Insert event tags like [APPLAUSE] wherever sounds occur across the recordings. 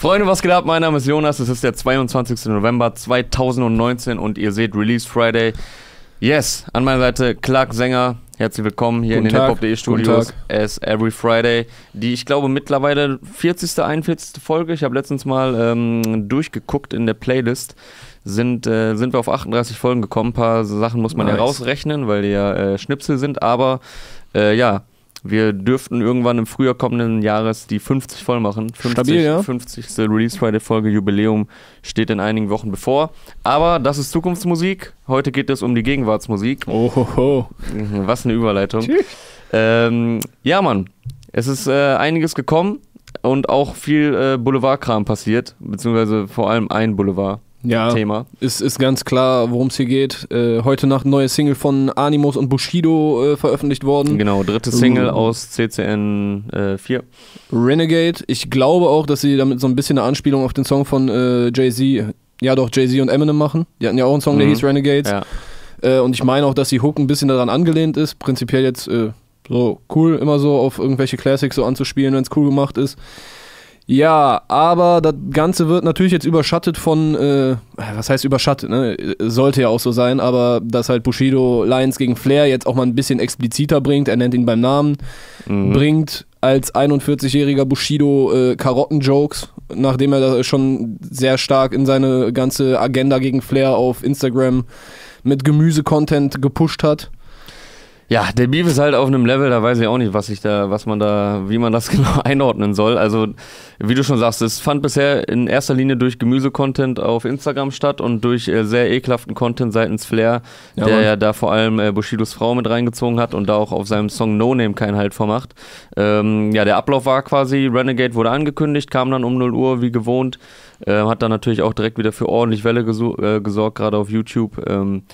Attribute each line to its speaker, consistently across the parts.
Speaker 1: Freunde, was geht ab? Mein Name ist Jonas. Es ist der 22. November 2019 und ihr seht Release Friday. Yes, an meiner Seite Clark Sänger. Herzlich willkommen hier
Speaker 2: Guten
Speaker 1: in den hiphop.de Studios. As every Friday. Die, ich glaube, mittlerweile 40., 41. Folge. Ich habe letztens mal ähm, durchgeguckt in der Playlist. Sind, äh, sind wir auf 38 Folgen gekommen. Ein paar Sachen muss man ja
Speaker 2: Nice.
Speaker 1: rausrechnen, weil die ja äh, Schnipsel sind. Aber äh, ja, wir dürften irgendwann im Frühjahr kommenden Jahres die 50 voll machen. 50,
Speaker 2: Stabil, ja.
Speaker 1: 50. Release Friday Folge Jubiläum steht in einigen Wochen bevor. Aber das ist Zukunftsmusik. Heute geht es um die Gegenwartsmusik.
Speaker 2: Oh, ho, ho.
Speaker 1: Mhm, Was eine Überleitung.
Speaker 2: Tschüss.
Speaker 1: Ähm, ja, Mann. Es ist äh, einiges gekommen und auch viel äh, Boulevardkram passiert, beziehungsweise vor allem ein Boulevard-Thema.
Speaker 2: Ja, ist, ist ganz klar, worum es hier geht. Äh, heute Nacht ein neues Single von Animus und Bushido äh, veröffentlicht worden.
Speaker 1: Genau, dritte Single
Speaker 2: Uh.
Speaker 1: aus CCN äh, 4.
Speaker 2: Renegade. Ich glaube auch, dass sie damit so ein bisschen eine Anspielung auf den Song von äh, Jay-Z, ja doch, Jay-Z und Eminem machen. Die hatten ja auch einen Song, der
Speaker 1: Mhm.
Speaker 2: hieß Renegades.
Speaker 1: Ja.
Speaker 2: Äh, und ich meine auch, dass die Hook ein bisschen daran angelehnt ist. Prinzipiell jetzt äh, so cool, immer so auf irgendwelche Classics so anzuspielen, wenn es cool gemacht ist. Ja, aber das Ganze wird natürlich jetzt überschattet von, äh, was heißt überschattet, ne? Sollte ja auch so sein, aber dass halt Bushido Lions gegen Flair jetzt auch mal ein bisschen expliziter bringt, er nennt ihn beim Namen,
Speaker 1: Mhm.
Speaker 2: bringt als 41-jähriger Bushido äh, Karotten-Jokes, nachdem er da schon sehr stark in seine ganze Agenda gegen Flair auf Instagram mit Gemüse-Content gepusht hat.
Speaker 1: Ja, der Beef ist halt auf einem Level, da weiß ich auch nicht, was ich da, was man da, wie man das [LAUGHS] genau einordnen soll. Also, wie du schon sagst, es fand bisher in erster Linie durch Gemüse-Content auf Instagram statt und durch äh, sehr ekelhaften Content seitens Flair,
Speaker 2: Ja,
Speaker 1: der
Speaker 2: Mann.
Speaker 1: ja da vor allem äh, Bushidos Frau mit reingezogen hat und da auch auf seinem Song No Name keinen Halt vormacht. Ähm, ja, der Ablauf war quasi, Renegade wurde angekündigt, kam dann um 0 Uhr wie gewohnt, äh, hat dann natürlich auch direkt wieder für ordentlich Welle äh, gesorgt, gerade auf YouTube. Ähm,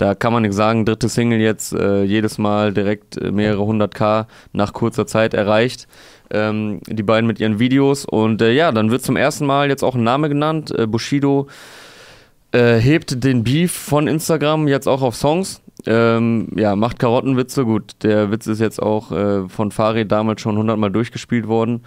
Speaker 1: da kann man nichts sagen, dritte Single jetzt äh, jedes Mal direkt äh, mehrere hundert K nach kurzer Zeit erreicht. Ähm, die beiden mit ihren Videos und äh, ja, dann wird zum ersten Mal jetzt auch ein Name genannt. Äh, Bushido äh, hebt den Beef von Instagram jetzt auch auf Songs. Ähm, ja, macht Karottenwitze. Gut, der Witz ist jetzt auch äh, von Farid damals schon hundertmal durchgespielt worden,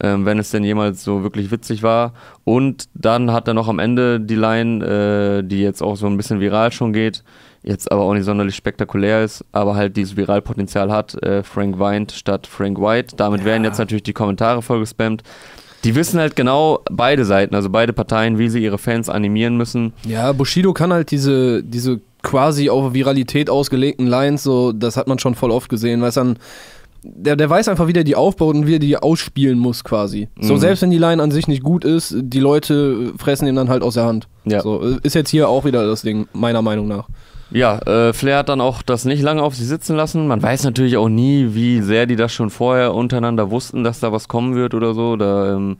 Speaker 1: ähm, wenn es denn jemals so wirklich witzig war. Und dann hat er noch am Ende die Line, die jetzt auch so ein bisschen viral schon geht, jetzt aber auch nicht sonderlich spektakulär ist, aber halt dieses Viralpotenzial hat. Äh, Frank weint statt Frank White. Damit werden jetzt natürlich die Kommentare voll gespammt. Die wissen halt genau beide Seiten, also beide Parteien, wie sie ihre Fans animieren müssen.
Speaker 2: Ja, Bushido kann halt diese, diese quasi auf Viralität ausgelegten Lines, so, das hat man schon voll oft gesehen, weil dann. Der, der weiß einfach, wie der die aufbaut und wie er die ausspielen muss, quasi. So,
Speaker 1: Mhm.
Speaker 2: selbst wenn die Line an sich nicht gut ist, die Leute fressen ihn dann halt aus der Hand.
Speaker 1: Ja.
Speaker 2: So, ist jetzt hier auch wieder das Ding, meiner Meinung nach.
Speaker 1: Ja, äh, Flair hat dann auch das nicht lange auf sich sitzen lassen. Man weiß natürlich auch nie, wie sehr die das schon vorher untereinander wussten, dass da was kommen wird oder so. Da, ähm,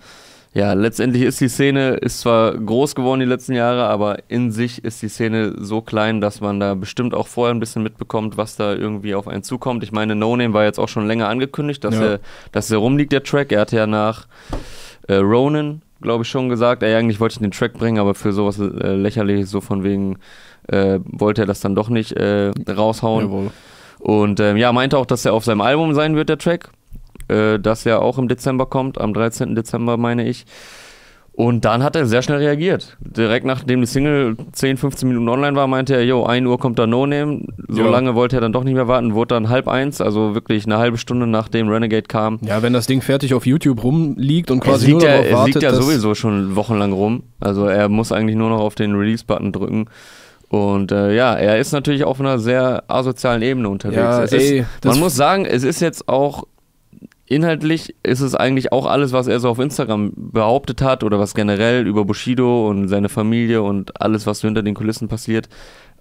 Speaker 1: ja, letztendlich ist die Szene, ist zwar groß geworden die letzten Jahre, aber in sich ist die Szene so klein, dass man da bestimmt auch vorher ein bisschen mitbekommt, was da irgendwie auf einen zukommt. Ich meine, No Name war jetzt auch schon länger angekündigt, dass,
Speaker 2: Ja.
Speaker 1: er, dass er rumliegt, der Track. Er hatte ja nach äh, Ronan, glaube ich, schon gesagt, ey, eigentlich wollte ich den Track bringen, aber für sowas äh, lächerliches, so von wegen, äh, wollte er das dann doch nicht äh, raushauen.
Speaker 2: Jawohl.
Speaker 1: Und ähm, ja, meinte auch, dass er auf seinem Album sein wird, der Track. Äh, das ja auch im Dezember kommt, am 13. Dezember, meine ich. Und dann hat er sehr schnell reagiert. Direkt nachdem die Single 10, 15 Minuten online war, meinte er, yo, 1 Uhr kommt da No Name. So
Speaker 2: Ja.
Speaker 1: lange wollte er dann doch nicht mehr warten, wurde dann halb eins, also wirklich eine halbe Stunde nachdem Renegade kam.
Speaker 2: Ja, wenn das Ding fertig auf YouTube rumliegt und quasi
Speaker 1: liegt,
Speaker 2: nur
Speaker 1: ja,
Speaker 2: darauf
Speaker 1: es
Speaker 2: wartet,
Speaker 1: liegt ja sowieso schon wochenlang rum. Also er muss eigentlich nur noch auf den Release-Button drücken. Und äh, ja, er ist natürlich auf einer sehr asozialen Ebene unterwegs.
Speaker 2: Ja, ey,
Speaker 1: ist, man muss sagen, es ist jetzt auch inhaltlich ist es eigentlich auch alles, was er so auf Instagram behauptet hat oder was generell über Bushido und seine Familie und alles, was so hinter den Kulissen passiert,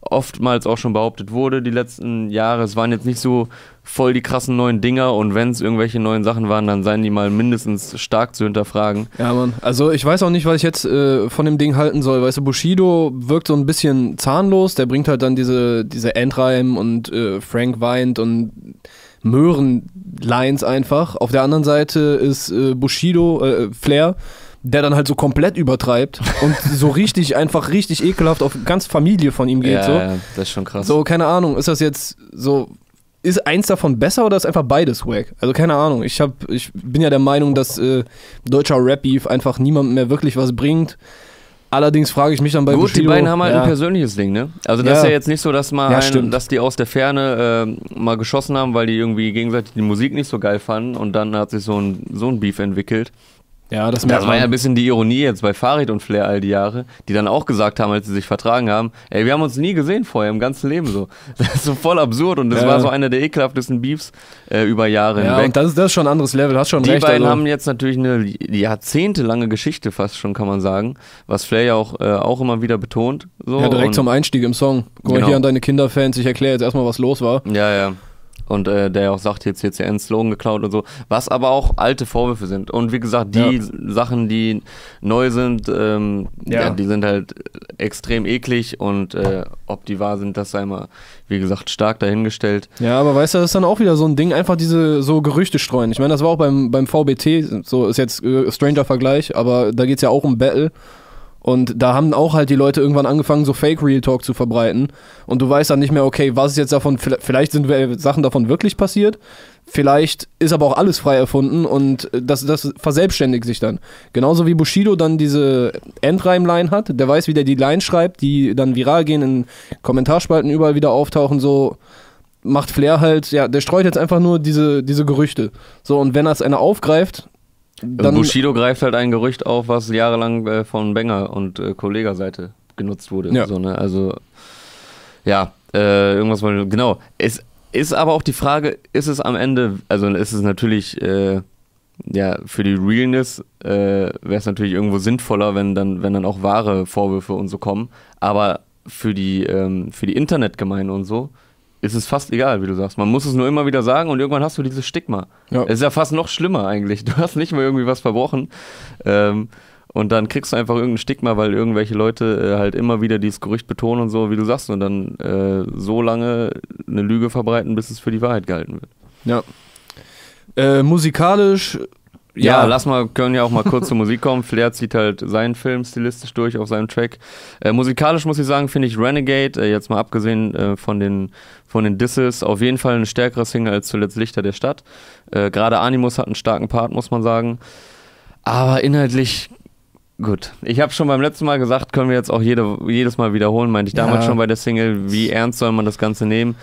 Speaker 1: oftmals auch schon behauptet wurde die letzten Jahre. Es waren jetzt nicht so voll die krassen neuen Dinger und wenn es irgendwelche neuen Sachen waren, dann seien die mal mindestens stark zu hinterfragen.
Speaker 2: Ja, Mann. Also ich weiß auch nicht, was ich jetzt äh, von dem Ding halten soll. Weißt du, Bushido wirkt so ein bisschen zahnlos. Der bringt halt dann diese, diese Endreim und äh, Frank weint und Möhren-Lines einfach. Auf der anderen Seite ist äh, Bushido, äh, Flair, der dann halt so komplett übertreibt [LAUGHS] und so richtig, einfach richtig ekelhaft auf ganz Familie von ihm geht.
Speaker 1: ja,
Speaker 2: so.
Speaker 1: ja, das ist schon krass.
Speaker 2: So, keine Ahnung, ist das jetzt so. ist eins davon besser oder ist einfach beides wack? Also keine Ahnung. Ich, hab, ich bin ja der Meinung, dass äh, deutscher Rap-Beef einfach niemandem mehr wirklich was bringt. Allerdings frage ich mich dann bei
Speaker 1: Gut,
Speaker 2: Bushido,
Speaker 1: die beiden haben halt
Speaker 2: ja,
Speaker 1: ein persönliches Ding, ne? Also das
Speaker 2: Ja.
Speaker 1: ist ja jetzt nicht so, dass mal
Speaker 2: Ja,
Speaker 1: ein, dass die aus der Ferne äh, mal geschossen haben, weil die irgendwie gegenseitig die Musik nicht so geil fanden und dann hat sich so ein, so ein Beef entwickelt.
Speaker 2: Ja, das,
Speaker 1: Das war ja ein bisschen die Ironie jetzt bei Farid und Flair all die Jahre, die dann auch gesagt haben, als sie sich vertragen haben, ey, wir haben uns nie gesehen vorher im ganzen Leben so. [LAUGHS] Das ist so voll absurd und das
Speaker 2: Ja.
Speaker 1: war so einer der ekelhaftesten Beefs äh, über Jahre
Speaker 2: Ja,
Speaker 1: hinweg.
Speaker 2: und das ist, das ist schon ein anderes Level, hast schon
Speaker 1: Die
Speaker 2: recht.
Speaker 1: beiden
Speaker 2: also.
Speaker 1: haben jetzt natürlich eine jahrzehntelange Geschichte fast schon, kann man sagen, was Flair ja auch, äh, auch immer wieder betont. So.
Speaker 2: ja, direkt
Speaker 1: und,
Speaker 2: zum Einstieg im Song. Guck mal
Speaker 1: Genau.
Speaker 2: hier an deine Kinderfans, ich erkläre jetzt erstmal, was los war.
Speaker 1: Ja, ja. Und äh, der auch sagt, jetzt jetzt einen Slogan geklaut und so. Was aber auch alte Vorwürfe sind. Und wie gesagt, die Sachen, die neu sind, ähm, ja.
Speaker 2: Ja.
Speaker 1: die sind halt extrem eklig und äh, ob die wahr sind, das sei mal, wie gesagt, stark dahingestellt.
Speaker 2: Ja, aber weißt du, das ist dann auch wieder so ein Ding, einfach diese so Gerüchte streuen. Ich meine, das war auch beim, beim VBT, so ist jetzt äh, Stranger-Vergleich, aber da geht es ja auch um Battle. Und da haben auch halt die Leute irgendwann angefangen, so Fake Real Talk zu verbreiten. Und du weißt dann nicht mehr, okay, was ist jetzt davon, vi- vielleicht sind Sachen davon wirklich passiert, vielleicht ist aber auch alles frei erfunden und äh, das, das verselbstständigt sich dann. Genauso wie Bushido dann diese Endreimline hat, der weiß, wie der die Line schreibt, die dann viral gehen, in Kommentarspalten überall wieder auftauchen, so macht Flair halt, ja, der streut jetzt einfach nur diese, diese Gerüchte. So, und wenn das einer aufgreift, dann.
Speaker 1: Bushido greift halt ein Gerücht auf, was jahrelang äh, von Benger und äh, Kollegerseite genutzt wurde.
Speaker 2: Ja.
Speaker 1: So, ne? Also, ja, äh, irgendwas wollen Genau. Es ist aber auch die Frage, ist es am Ende, also ist es natürlich, äh, ja, für die Realness äh, wäre es natürlich irgendwo sinnvoller, wenn dann, wenn dann auch wahre Vorwürfe und so kommen. Aber für die, ähm, für die Internetgemeinde und so ist es fast egal, wie du sagst. Man muss es nur immer wieder sagen und irgendwann hast du dieses Stigma.
Speaker 2: Ja.
Speaker 1: Es ist ja fast noch schlimmer eigentlich. [LAUGHS] Du hast nicht mal irgendwie was verbrochen. Ähm, und dann kriegst du einfach irgendein Stigma, weil irgendwelche Leute äh, halt immer wieder dieses Gerücht betonen und so, wie du sagst, und dann äh, so lange eine Lüge verbreiten, bis es für die Wahrheit gehalten wird.
Speaker 2: ja. Äh, musikalisch.
Speaker 1: Ja, lass mal, können ja auch mal kurz zur Musik kommen. Flair zieht halt seinen Film stilistisch durch auf seinem Track. Äh, musikalisch muss ich sagen, finde ich Renegade, äh, jetzt mal abgesehen äh, von, den, von den Disses, auf jeden Fall eine stärkere Single als zuletzt Lichter der Stadt. Äh, Gerade Animus hat einen starken Part, muss man sagen. Aber inhaltlich, gut. Ich habe schon beim letzten Mal gesagt, können wir jetzt auch jede, jedes Mal wiederholen, meinte ich damals
Speaker 2: Ja.
Speaker 1: schon bei der Single, wie ernst soll man das Ganze nehmen.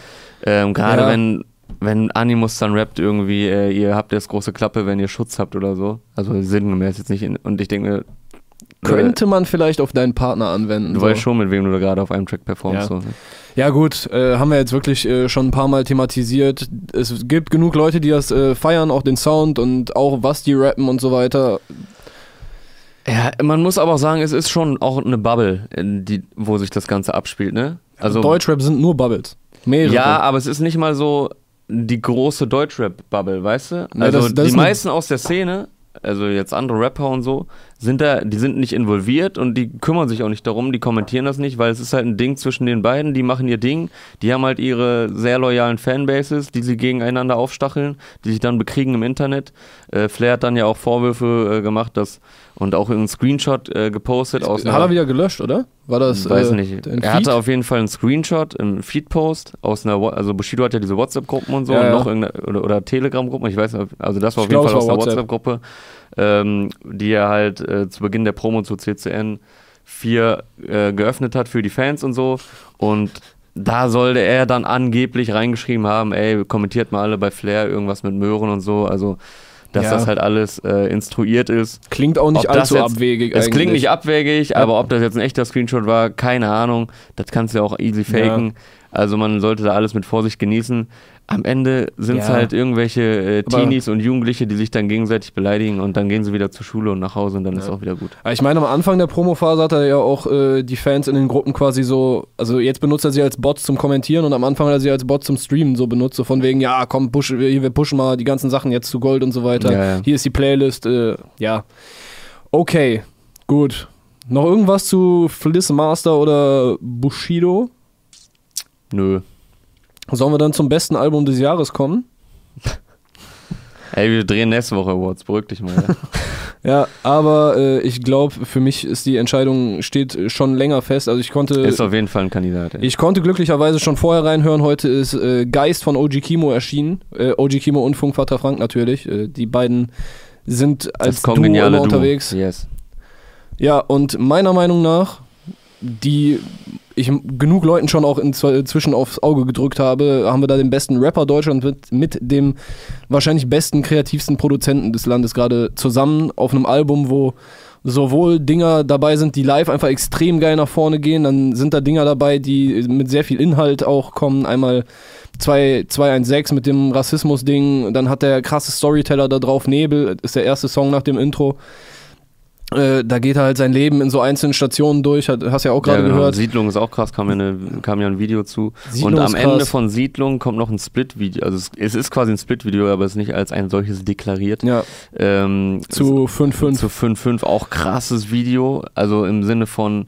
Speaker 1: Ähm, Gerade
Speaker 2: Ja.
Speaker 1: wenn wenn Animus dann rappt irgendwie, äh, ihr habt jetzt große Klappe, wenn ihr Schutz habt oder so. Also sinngemäß jetzt nicht. In, und ich denke, mir,
Speaker 2: Könnte man vielleicht auf deinen Partner anwenden.
Speaker 1: du
Speaker 2: so.
Speaker 1: weißt schon, mit wem du da gerade auf einem Track performst.
Speaker 2: Ja.
Speaker 1: So?
Speaker 2: Ja gut, äh, haben wir jetzt wirklich äh, schon ein paar Mal thematisiert. Es gibt genug Leute, die das äh, feiern, auch den Sound und auch was die rappen und so weiter.
Speaker 1: Ja, man muss aber auch sagen, es ist schon auch eine Bubble, in die, wo sich das Ganze abspielt, ne? Also,
Speaker 2: Deutschrap sind nur Bubbles. Mehrere.
Speaker 1: ja, aber es ist nicht mal so die große Deutschrap-Bubble, weißt du? Also
Speaker 2: das- das
Speaker 1: die
Speaker 2: ist eine-
Speaker 1: meisten aus der Szene, also jetzt andere Rapper und so, sind da, die sind nicht involviert und die kümmern sich auch nicht darum, die kommentieren das nicht, weil es ist halt ein Ding zwischen den beiden, die machen ihr Ding, die haben halt ihre sehr loyalen Fanbases, die sie gegeneinander aufstacheln, die sich dann bekriegen im Internet. Äh, Flair hat dann ja auch Vorwürfe äh, gemacht, dass und auch einen Screenshot äh, gepostet aus
Speaker 2: Hat er wieder gelöscht, oder? War das.
Speaker 1: weiß
Speaker 2: äh,
Speaker 1: nicht. Er hatte auf jeden Fall einen Screenshot im Feed-Post aus einer, also Bushido hat ja diese WhatsApp-Gruppen und so
Speaker 2: Ja,
Speaker 1: und
Speaker 2: ja.
Speaker 1: noch irgendeine, oder, oder Telegram-Gruppen, ich weiß nicht, also das war auf
Speaker 2: Ich
Speaker 1: jeden
Speaker 2: glaub,
Speaker 1: Fall aus einer
Speaker 2: WhatsApp.
Speaker 1: WhatsApp-Gruppe, ähm, die er halt äh, zu Beginn der Promo zu CCN 4 äh, geöffnet hat für die Fans und so und da sollte er dann angeblich reingeschrieben haben, ey, kommentiert mal alle bei Flair irgendwas mit Möhren und so, also dass
Speaker 2: Ja.
Speaker 1: das halt alles äh, instruiert ist.
Speaker 2: Klingt auch nicht
Speaker 1: Ob
Speaker 2: allzu
Speaker 1: jetzt-
Speaker 2: abwegig.
Speaker 1: Es
Speaker 2: eigentlich.
Speaker 1: klingt nicht abwegig,
Speaker 2: Ja.
Speaker 1: aber ob das jetzt ein echter Screenshot war, keine Ahnung. Das kannst du ja auch easy faken. Also man sollte da alles mit Vorsicht genießen. Am Ende sind es
Speaker 2: Ja.
Speaker 1: halt irgendwelche äh, Teenies und Jugendliche, die sich dann gegenseitig beleidigen und dann gehen sie wieder zur Schule und nach Hause und dann ist
Speaker 2: Ja.
Speaker 1: auch wieder gut.
Speaker 2: Aber Ich meine, am Anfang der Promophase hat er ja auch äh, die Fans in den Gruppen quasi so, also jetzt benutzt er sie als Bots zum Kommentieren und am Anfang hat er sie als Bot zum Streamen so benutzt, so von wegen, ja, komm, push, wir, wir pushen mal die ganzen Sachen jetzt zu Gold und so weiter.
Speaker 1: Ja.
Speaker 2: Hier ist die Playlist, äh, ja. Okay, gut. Noch irgendwas zu Fliss Master oder Bushido?
Speaker 1: Nö.
Speaker 2: Sollen wir dann zum besten Album des Jahres kommen? [LAUGHS]
Speaker 1: Ey, wir drehen nächste Woche Awards, beruhig dich mal. Ja. [LAUGHS]
Speaker 2: Aber äh, ich glaube, für mich ist die Entscheidung steht schon länger fest. Also ich konnte.
Speaker 1: Ist auf jeden Fall ein Kandidat. Ja.
Speaker 2: Ich konnte glücklicherweise schon vorher reinhören. Heute ist äh, Geist von OG Kimo erschienen. Äh, OG Kimo und Funkvater Frank natürlich. Äh, die beiden sind als Duo immer
Speaker 1: Duo.
Speaker 2: unterwegs.
Speaker 1: Yes.
Speaker 2: Ja, und meiner Meinung nach, die ich genug Leuten schon auch inzwischen aufs Auge gedrückt habe, haben wir da den besten Rapper Deutschlands mit, mit dem wahrscheinlich besten, kreativsten Produzenten des Landes gerade zusammen auf einem Album, wo sowohl Dinger dabei sind, die live einfach extrem geil nach vorne gehen, dann sind da Dinger dabei, die mit sehr viel Inhalt auch kommen. Einmal 2, 216 mit dem Rassismus-Ding, dann hat der krasse Storyteller da drauf, Nebel, ist der erste Song nach dem Intro. Äh, da geht er halt sein Leben in so einzelnen Stationen durch, hat, hast ja auch gerade
Speaker 1: ja, genau.
Speaker 2: gehört.
Speaker 1: Siedlung ist auch krass, kam ja, eine, kam ja ein Video zu.
Speaker 2: Siedlung
Speaker 1: und am Ende von Siedlung kommt noch ein Split-Video. Also es, es ist quasi ein Split-Video, aber es ist nicht als ein solches deklariert.
Speaker 2: Ja,
Speaker 1: Ähm,
Speaker 2: zu 5-5.
Speaker 1: zu 5.5 auch krasses Video. Also im Sinne von,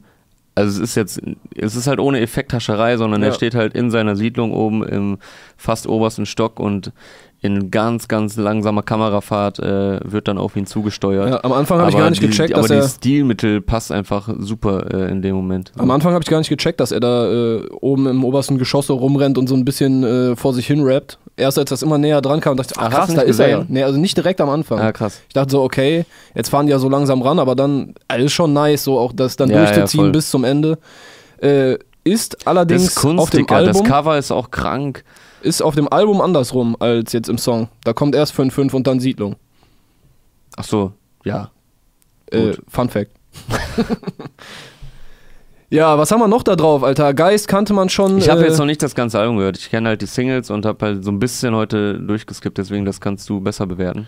Speaker 1: also es ist jetzt, es ist halt ohne Effekthascherei, sondern
Speaker 2: Ja.
Speaker 1: er steht halt in seiner Siedlung oben im fast obersten Stock und in ganz, ganz langsamer Kamerafahrt äh, wird dann auf ihn zugesteuert.
Speaker 2: Ja, am Anfang habe ich
Speaker 1: Aber
Speaker 2: gar nicht
Speaker 1: die,
Speaker 2: gecheckt,
Speaker 1: aber
Speaker 2: dass
Speaker 1: die
Speaker 2: er.
Speaker 1: Stilmittel passt einfach super äh, in dem Moment.
Speaker 2: Am Anfang habe ich gar nicht gecheckt, dass er da äh, oben im obersten Geschoss so rumrennt und so ein bisschen äh, vor sich hin rappt. Erst als das immer näher dran kam, dachte ich, ach
Speaker 1: Ach,
Speaker 2: krass, da
Speaker 1: nicht
Speaker 2: ist er ja.
Speaker 1: gesehen?
Speaker 2: Nee, also nicht direkt am Anfang.
Speaker 1: Ah, krass.
Speaker 2: Ich dachte so, okay, jetzt fahren die ja so langsam ran, aber dann also ist schon nice, so auch das dann
Speaker 1: Ja, ja,
Speaker 2: durchzuziehen
Speaker 1: voll.
Speaker 2: bis zum Ende. Äh, ist
Speaker 1: Das
Speaker 2: allerdings
Speaker 1: ist Kunst,
Speaker 2: auf dem.
Speaker 1: Das
Speaker 2: Album
Speaker 1: Cover ist auch krank.
Speaker 2: Ist auf dem Album andersrum als jetzt im Song. Da kommt erst 5-5 und dann Siedlung.
Speaker 1: Ach so, ja.
Speaker 2: Äh,
Speaker 1: Gut.
Speaker 2: Fun Fact. [LAUGHS] ja, was haben wir noch da drauf, Alter? Geist kannte man schon.
Speaker 1: Ich habe
Speaker 2: äh,
Speaker 1: jetzt noch nicht das ganze Album gehört. Ich kenne halt die Singles und habe halt so ein bisschen heute durchgeskippt, deswegen das kannst du besser bewerten.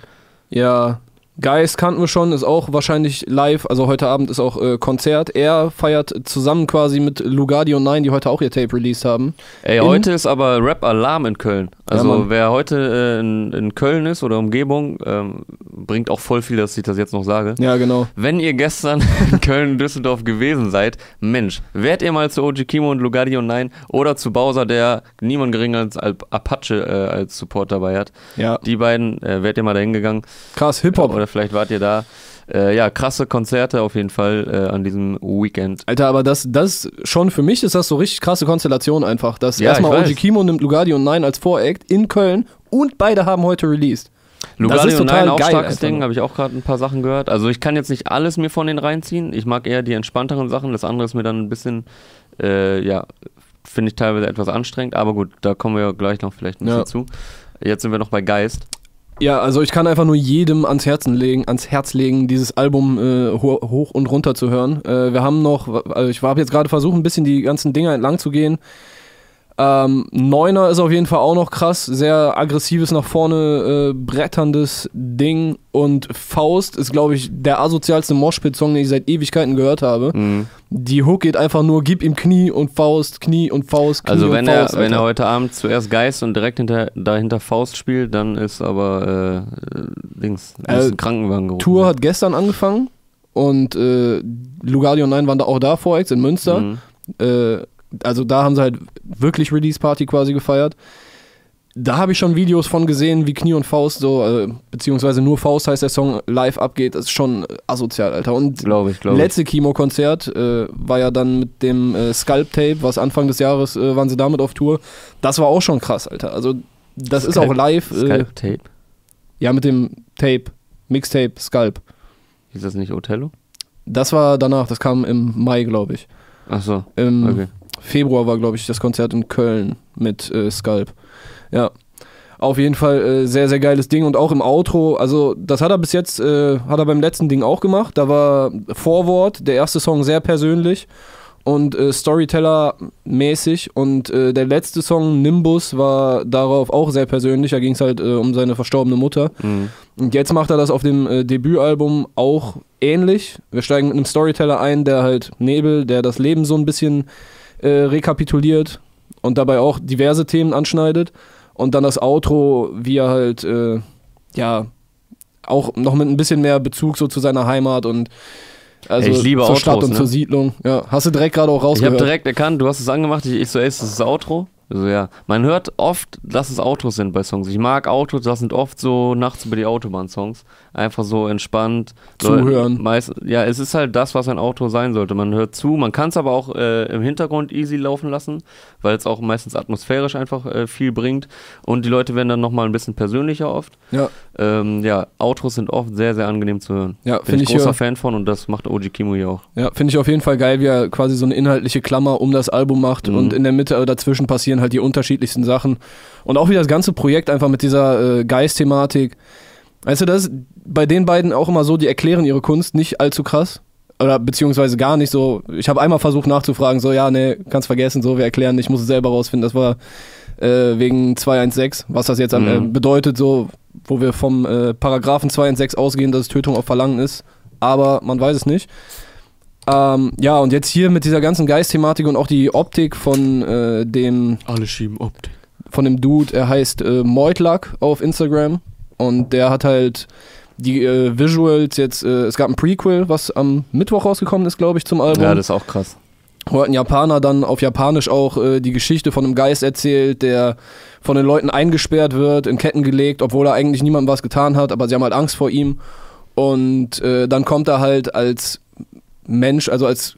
Speaker 2: Ja, Geist kannten wir schon, ist auch wahrscheinlich live. Also heute Abend ist auch äh, Konzert. Er feiert zusammen quasi mit Lugardi und Nine, die heute auch ihr Tape released haben.
Speaker 1: Ey,
Speaker 2: In-
Speaker 1: heute ist aber Rap-Alarm in Köln. Also
Speaker 2: Mann.
Speaker 1: wer heute äh, in, in Köln ist oder Umgebung, ähm, bringt auch voll viel, dass ich das jetzt noch sage.
Speaker 2: Ja, genau.
Speaker 1: Wenn ihr gestern [LAUGHS] in Köln, Düsseldorf gewesen seid, Mensch, wärt ihr mal zu OG Kimo und Lugardi und Nein oder zu Bowser, der niemand geringer als Al- Apache äh, als Support dabei hat.
Speaker 2: Ja,
Speaker 1: Die beiden, äh, wärt ihr mal dahin gegangen
Speaker 2: krass, Hip-Hop.
Speaker 1: Vielleicht wart ihr da. Äh, ja, krasse Konzerte auf jeden Fall äh, an diesem Weekend.
Speaker 2: Alter, aber das, das schon für mich ist das so richtig krasse Konstellation einfach. Dass
Speaker 1: Ja,
Speaker 2: erstmal OG
Speaker 1: weiß.
Speaker 2: Kimo nimmt Lugardi und Nine als Voract in Köln und beide haben heute released.
Speaker 1: Lugardi
Speaker 2: ist
Speaker 1: und
Speaker 2: total
Speaker 1: Nein, auch
Speaker 2: geil
Speaker 1: starkes Ding, habe ich auch gerade ein paar Sachen gehört. Also ich kann jetzt nicht alles mir von denen reinziehen. Ich mag eher die entspannteren Sachen. Das andere ist mir dann ein bisschen, äh, ja, finde ich teilweise etwas anstrengend. Aber gut, da kommen wir gleich noch vielleicht ein bisschen
Speaker 2: Ja.
Speaker 1: zu. Jetzt sind wir noch bei Geist.
Speaker 2: Ja, also ich kann einfach nur jedem ans Herzen legen, ans Herz legen, dieses Album äh, ho hoch und runter zu hören. Äh, wir haben noch, also ich habe jetzt gerade versucht, ein bisschen die ganzen Dinger entlang zu gehen. Ähm, Neuner ist auf jeden Fall auch noch krass, sehr aggressives nach vorne äh, bretterndes Ding und Faust ist, glaube ich, der asozialste Moshpit-Song, den ich seit Ewigkeiten gehört habe.
Speaker 1: Mhm.
Speaker 2: Die Hook geht einfach nur, gib ihm Knie und Faust, Knie und Faust, Knie
Speaker 1: Also
Speaker 2: und
Speaker 1: wenn er,
Speaker 2: Faust.
Speaker 1: wenn er heute Abend zuerst Geist und direkt hinter, dahinter Faust spielt, dann ist aber äh, äh, Dings,
Speaker 2: Äh,
Speaker 1: ist ein Krankenwagen gerufen.
Speaker 2: Tour hat gestern angefangen und äh, Lugardi und Nein waren da auch da Vorex in Münster.
Speaker 1: Mhm.
Speaker 2: Äh, also da haben sie halt wirklich Release Party quasi gefeiert. Da habe ich schon Videos von gesehen, wie Knie und Faust so, äh, beziehungsweise nur Faust heißt der Song, live abgeht. Das ist schon asozial, Alter. Und
Speaker 1: Glaube ich, glaube
Speaker 2: letzte Chemo-Konzert äh, war ja dann mit dem äh, Sculpt-Tape, was Anfang des Jahres äh, waren sie damit auf Tour. Das war auch schon krass, Alter. Also das ist
Speaker 1: Sculpt-
Speaker 2: auch live. Äh,
Speaker 1: Skype Tape.
Speaker 2: ja, mit dem Tape, Mixtape, Sculpt.
Speaker 1: Hieß das nicht Othello?
Speaker 2: Das war danach, das kam im Mai, glaube ich.
Speaker 1: Ach so,
Speaker 2: Im
Speaker 1: okay.
Speaker 2: Februar war, glaube ich, das Konzert in Köln mit äh, Sculp. Ja. Auf jeden Fall äh, sehr, sehr geiles Ding und auch im Outro, also das hat er bis jetzt, äh, hat er beim letzten Ding auch gemacht. Da war Vorwort, der erste Song sehr persönlich und äh, Storyteller-mäßig und äh, der letzte Song, Nimbus, war darauf auch sehr persönlich. Da ging es halt äh, um seine verstorbene Mutter.
Speaker 1: Mhm.
Speaker 2: Und jetzt macht er das auf dem äh, Debütalbum auch ähnlich. Wir steigen mit einem Storyteller ein, der halt Nebel, der das Leben so ein bisschen äh, rekapituliert und dabei auch diverse Themen anschneidet. Und dann das Outro, wie er halt, äh, ja, auch noch mit ein bisschen mehr Bezug so zu seiner Heimat und also
Speaker 1: Ich liebe
Speaker 2: zur Stadt
Speaker 1: Outros,
Speaker 2: und
Speaker 1: ne?
Speaker 2: zur Siedlung. Ja, hast du direkt gerade auch
Speaker 1: Ich habe
Speaker 2: rausgehört.
Speaker 1: direkt erkannt, du hast es angemacht, ich, ich so, ey, ist das das Outro? Also ja, man hört oft, dass es Autos sind bei Songs. Ich mag Autos, das sind oft so nachts über die Autobahn-Songs. Einfach so entspannt.
Speaker 2: Zuhören.
Speaker 1: Leute, meist, ja, es ist halt das, was ein Auto sein sollte. Man hört zu, man kann es aber auch äh, im Hintergrund easy laufen lassen, weil es auch meistens atmosphärisch einfach äh, viel bringt. Und die Leute werden dann nochmal ein bisschen persönlicher oft.
Speaker 2: Ja.
Speaker 1: Ähm, ja, Autos sind oft sehr, sehr angenehm zu hören.
Speaker 2: Ja,
Speaker 1: Bin
Speaker 2: finde
Speaker 1: ich
Speaker 2: ich,
Speaker 1: großer Fan von und das macht OG Kimo hier auch.
Speaker 2: ja, finde ich auf jeden Fall geil, wie er quasi so eine inhaltliche Klammer um das Album macht
Speaker 1: Mhm.
Speaker 2: und in der Mitte äh, dazwischen passieren halt die unterschiedlichsten Sachen. Und auch wie das ganze Projekt einfach mit dieser äh, Geist-Thematik. Weißt du, das ist bei den beiden auch immer so, die erklären ihre Kunst nicht allzu krass. Oder beziehungsweise gar nicht so. Ich habe einmal versucht nachzufragen, so, ja, nee, kannst vergessen, so, wir erklären, ich muss es selber rausfinden. Das war äh, wegen 216, was das jetzt am, äh,
Speaker 1: Mhm.
Speaker 2: bedeutet, so, wo wir vom äh, Paragraphen 216 ausgehen, dass es Tötung auf Verlangen ist. Aber man weiß es nicht. Ähm, ja, und jetzt hier mit dieser ganzen Geistthematik und auch die Optik von äh, dem
Speaker 1: Alle schieben Optik.
Speaker 2: von dem Dude, er heißt äh, Moitluck auf Instagram und der hat halt die äh, Visuals jetzt, äh, es gab ein Prequel, was am Mittwoch rausgekommen ist, glaube ich, zum Album.
Speaker 1: Ja, das ist auch krass.
Speaker 2: wo hat ein Japaner dann auf Japanisch auch äh, die Geschichte von einem Geist erzählt, der von den Leuten eingesperrt wird, in Ketten gelegt, obwohl er eigentlich niemandem was getan hat, aber sie haben halt Angst vor ihm. Und äh, dann kommt er halt als Mensch, also als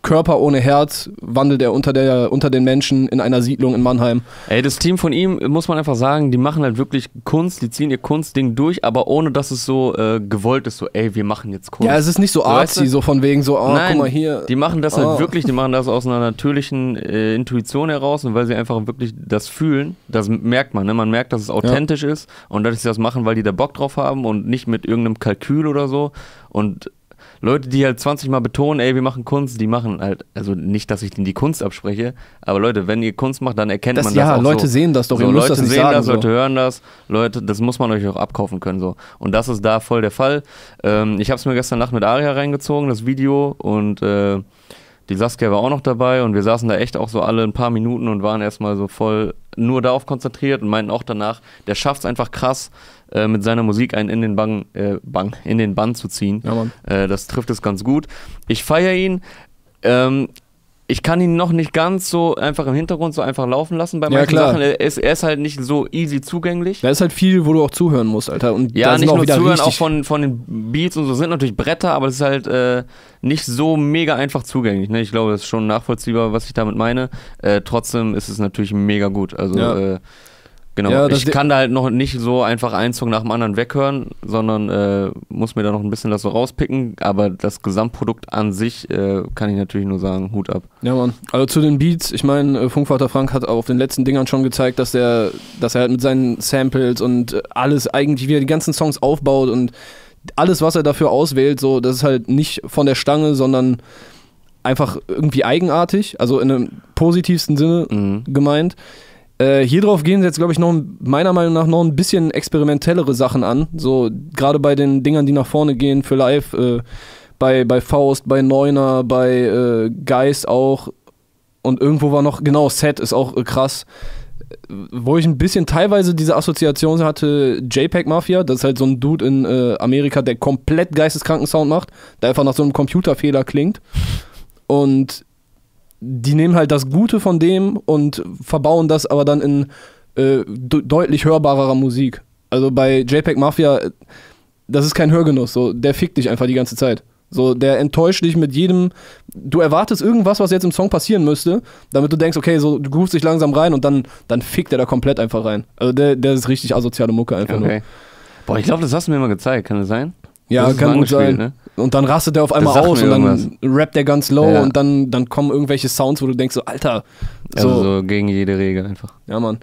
Speaker 2: Körper ohne Herz, wandelt er unter, der, unter den Menschen in einer Siedlung in Mannheim.
Speaker 1: Ey, das Team von ihm, muss man einfach sagen, die machen halt wirklich Kunst, die ziehen ihr Kunstding durch, aber ohne dass es so äh, gewollt ist, so, ey, wir machen jetzt Kunst.
Speaker 2: Ja, es ist nicht so
Speaker 1: So, weißt
Speaker 2: artsy,
Speaker 1: du?
Speaker 2: so von wegen so, oh,
Speaker 1: Nein,
Speaker 2: guck mal hier.
Speaker 1: Die machen das
Speaker 2: Oh.
Speaker 1: halt wirklich, die machen das aus einer natürlichen äh, Intuition heraus und weil sie einfach wirklich das fühlen, das merkt man, ne? Man merkt, dass es authentisch ist und dass sie das machen, weil die da Bock drauf haben und nicht mit irgendeinem Kalkül oder so. Und Leute, die halt 20 Mal betonen, ey, wir machen Kunst, die machen halt, also nicht, dass ich denen die Kunst abspreche, aber Leute, wenn ihr Kunst macht, dann erkennt
Speaker 2: Das,
Speaker 1: man
Speaker 2: ja,
Speaker 1: das auch
Speaker 2: Leute
Speaker 1: so.
Speaker 2: sehen das doch,
Speaker 1: So,
Speaker 2: ihr müsst
Speaker 1: Leute
Speaker 2: das nicht
Speaker 1: sehen
Speaker 2: sagen.
Speaker 1: das,
Speaker 2: so.
Speaker 1: Leute hören das, Leute, das muss man euch auch abkaufen können so. Und das ist da voll der Fall. Ähm, ich habe es mir gestern Nacht mit Aria reingezogen, das Video, und äh, die Saskia war auch noch dabei und wir saßen da echt auch so alle ein paar Minuten und waren erstmal so voll nur darauf konzentriert und meinten auch danach, der schafft es einfach krass, äh, mit seiner Musik einen in den Bang, äh, Bang, in den Bann zu ziehen.
Speaker 2: Ja, Mann.
Speaker 1: Äh, das trifft es ganz gut. Ich feiere ihn. Ähm, ich kann ihn noch nicht ganz so einfach im Hintergrund so einfach laufen lassen bei
Speaker 2: Ja,
Speaker 1: manchen
Speaker 2: klar.
Speaker 1: Sachen. Er ist, er ist halt nicht so easy zugänglich.
Speaker 2: Da ist halt viel, wo du auch zuhören musst, Alter. Und
Speaker 1: Ja, nicht nur zuhören, auch von, von den Beats und so sind natürlich Bretter, aber es ist halt äh, nicht so mega einfach zugänglich. Ne? Ich glaube, das ist schon nachvollziehbar, was ich damit meine. Äh, trotzdem ist es natürlich mega gut. Also
Speaker 2: Ja.
Speaker 1: äh, genau.
Speaker 2: Ja,
Speaker 1: ich kann da halt noch nicht so einfach einen Song nach dem anderen weghören, sondern äh, muss mir da noch ein bisschen das so rauspicken. Aber das Gesamtprodukt an sich äh, kann ich natürlich nur sagen, Hut ab.
Speaker 2: Ja, Mann. Also zu den Beats, ich meine, äh, Funkvater Frank hat auf den letzten Dingern schon gezeigt, dass er, dass er halt mit seinen Samples und äh, alles eigentlich, wie er die ganzen Songs aufbaut und alles, was er dafür auswählt, so, das ist halt nicht von der Stange, sondern einfach irgendwie eigenartig, also in einem positivsten Sinne
Speaker 1: Mhm.
Speaker 2: gemeint. Äh, hier drauf gehen jetzt, glaube ich, noch ein- meiner Meinung nach noch ein bisschen experimentellere Sachen an. So, gerade bei den Dingern, die nach vorne gehen für live, äh, bei, bei Faust, bei Neuner, bei äh, Geist auch. Und irgendwo war noch, genau, Set ist auch äh, krass. Äh, Wo ich ein bisschen teilweise diese Assoziation hatte, JPEG Mafia, das ist halt so ein Dude in Amerika, der komplett geisteskranken Sound macht, der einfach nach so einem Computerfehler klingt. Und die nehmen halt das Gute von dem und verbauen das aber dann in äh, de deutlich hörbarerer Musik. Also bei JPEG Mafia, äh, das ist kein Hörgenuss, so, der fickt dich einfach die ganze Zeit. So, der enttäuscht dich mit jedem. Du erwartest irgendwas, was jetzt im Song passieren müsste, damit du denkst, okay, so, du groovst dich langsam rein und dann, dann fickt er da komplett einfach rein. Also der, der ist richtig asoziale Mucke einfach nur.
Speaker 1: Okay. Boah, ich glaube, das hast du mir mal gezeigt, kann das sein?
Speaker 2: Ja, kann gut sein.
Speaker 1: angespielt,
Speaker 2: Und dann rastet er auf einmal aus und dann
Speaker 1: irgendwas.
Speaker 2: rappt er ganz low
Speaker 1: Ja.
Speaker 2: und dann, dann kommen irgendwelche Sounds, wo du denkst so, Alter, so,
Speaker 1: Also so gegen jede Regel einfach.
Speaker 2: ja Mann.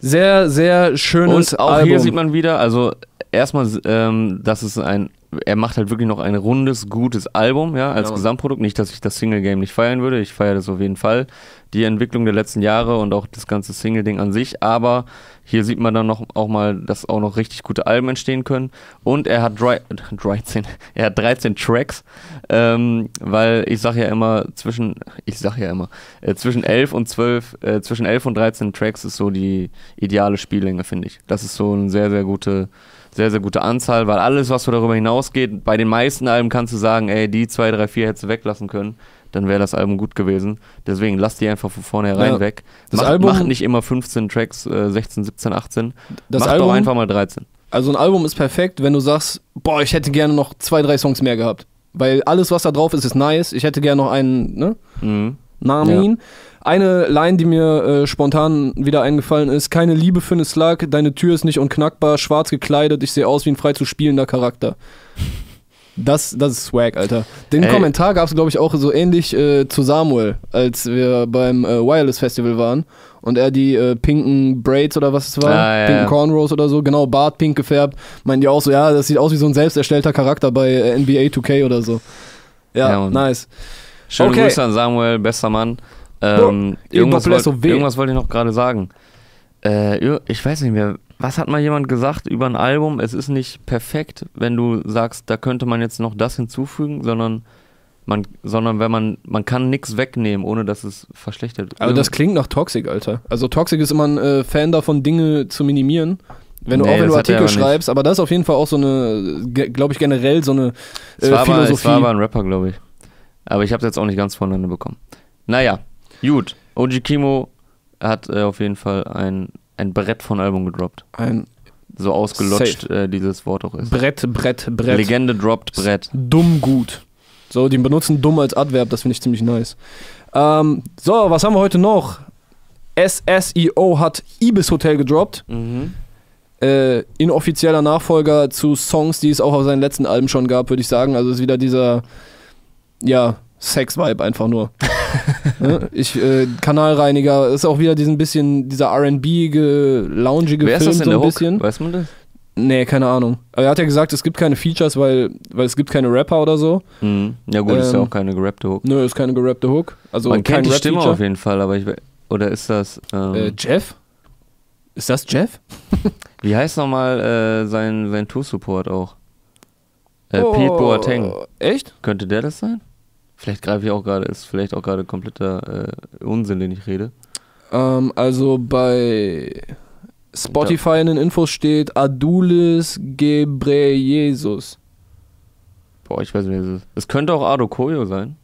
Speaker 2: Sehr, sehr schönes
Speaker 1: Und auch
Speaker 2: Album.
Speaker 1: hier sieht man wieder, also erstmal, ähm, dass es ein, er macht halt wirklich noch ein rundes, gutes Album, ja, als
Speaker 2: Mann.
Speaker 1: Gesamtprodukt. Nicht, dass ich das Single-Game nicht feiern würde, ich feiere das auf jeden Fall. Die Entwicklung der letzten Jahre und auch das ganze Single-Ding an sich, aber hier sieht man dann noch auch mal, dass auch noch richtig gute Alben entstehen können. Und er hat drei, [LAUGHS] 13, er hat 13 Tracks, ähm, weil ich sage ja immer, zwischen, ich sage ja immer, äh, zwischen 11 und 12, äh, zwischen 11 und 13 Tracks ist so die ideale Spiellänge, finde ich. Das ist so eine sehr, sehr gute, sehr, sehr gute Anzahl, weil alles, was so darüber hinausgeht, bei den meisten Alben kannst du sagen, ey, die 2, 3, 4 hättest du weglassen können. dann wäre das Album gut gewesen. Deswegen lass die einfach von vornherein
Speaker 2: Ja.
Speaker 1: weg.
Speaker 2: Das
Speaker 1: mach,
Speaker 2: Album-
Speaker 1: mach nicht immer 15 Tracks, äh, 16, 17, 18.
Speaker 2: Das
Speaker 1: mach
Speaker 2: Album,
Speaker 1: doch einfach mal 13.
Speaker 2: also ein Album ist perfekt, wenn du sagst, boah, ich hätte gerne noch zwei, drei Songs mehr gehabt. Weil alles, was da drauf ist, ist nice. Ich hätte gerne noch einen, ne?
Speaker 1: Mhm.
Speaker 2: Namin. Eine Line, die mir äh, spontan wieder eingefallen ist: Keine Liebe für eine Slug, deine Tür ist nicht unknackbar, schwarz gekleidet, ich sehe aus wie ein frei zu spielender Charakter. Das, das ist Swag, Alter. Den
Speaker 1: Ey.
Speaker 2: Kommentar gab es, glaube ich, auch so ähnlich äh, zu Samuel, als wir beim äh, Wireless Festival waren und er die äh, pinken Braids oder was es war,
Speaker 1: Ah, ja,
Speaker 2: pinken
Speaker 1: ja.
Speaker 2: Cornrows oder so, genau, Bart pink gefärbt, meinen die auch so, ja, das sieht aus wie so ein selbst erstellter Charakter bei äh, NBA 2K oder so. Ja,
Speaker 1: Ja,
Speaker 2: nice.
Speaker 1: Schöne
Speaker 2: Okay.
Speaker 1: Grüße an Samuel, bester Mann. Ähm, irgendwas,
Speaker 2: Bob
Speaker 1: wollt, irgendwas wollte ich noch gerade sagen. Äh, ich weiß nicht mehr. Was hat mal jemand gesagt über ein Album? Es ist nicht perfekt, wenn du sagst, da könnte man jetzt noch das hinzufügen, sondern man, sondern wenn man, man kann nichts wegnehmen, ohne dass es verschlechtert.
Speaker 2: Also das klingt nach Toxic, Alter. Also Toxic ist immer ein äh, Fan davon, Dinge zu minimieren. Wenn du
Speaker 1: Nee,
Speaker 2: auch wenn du Artikel
Speaker 1: aber nicht.
Speaker 2: schreibst, aber das ist auf jeden Fall auch so eine, glaube ich, generell so eine
Speaker 1: es,
Speaker 2: äh,
Speaker 1: aber,
Speaker 2: Philosophie.
Speaker 1: es war aber ein Rapper, glaube ich. Aber ich habe es jetzt auch nicht ganz voneinander bekommen. Naja, gut. OG Kimo hat äh, auf jeden Fall ein, ein Brett von Album gedroppt.
Speaker 2: ein
Speaker 1: So ausgelutscht äh, dieses Wort auch ist.
Speaker 2: Brett, Brett, Brett.
Speaker 1: Legende droppt Brett.
Speaker 2: Dumm gut. So, die benutzen dumm als Adverb, das finde ich ziemlich nice. Ähm, so, was haben wir heute noch? SSEO hat Ibis Hotel gedroppt.
Speaker 1: Mhm.
Speaker 2: Äh, inoffizieller Nachfolger zu Songs, die es auch auf seinen letzten Alben schon gab, würde ich sagen. Also ist wieder dieser, ja, Sex-Vibe einfach nur. [LAUGHS] ne? Ich, äh, Kanalreiniger, ist auch wieder diesen bisschen, dieser R&B, loungige
Speaker 1: Wer ist
Speaker 2: Film
Speaker 1: das in
Speaker 2: so
Speaker 1: der
Speaker 2: ein
Speaker 1: Hook?
Speaker 2: bisschen.
Speaker 1: Weiß man das?
Speaker 2: Nee, keine Ahnung. Aber er hat ja gesagt, es gibt keine Features, weil, weil es gibt keine Rapper oder so.
Speaker 1: Mhm. Ja gut, ist ja
Speaker 2: Ähm,
Speaker 1: auch keine gerappte Hook.
Speaker 2: Nö, ist keine gerappte Hook. Also
Speaker 1: Man
Speaker 2: kein
Speaker 1: kennt die Stimme auf jeden Fall, aber ich oder ist das ähm,
Speaker 2: Äh, Jeff? Ist das Jeff? [LAUGHS]
Speaker 1: wie heißt nochmal äh, sein sein Tour Support auch? Äh,
Speaker 2: Oh,
Speaker 1: Pete Boateng.
Speaker 2: Echt?
Speaker 1: Könnte der das sein? Vielleicht greife ich auch gerade, ist vielleicht auch gerade kompletter äh, Unsinn, den ich rede.
Speaker 2: Ähm, also bei Spotify in den Infos steht Adulis Gebreyesus.
Speaker 1: Boah, ich weiß nicht, wer es ist. Es könnte auch Ado Koyo sein.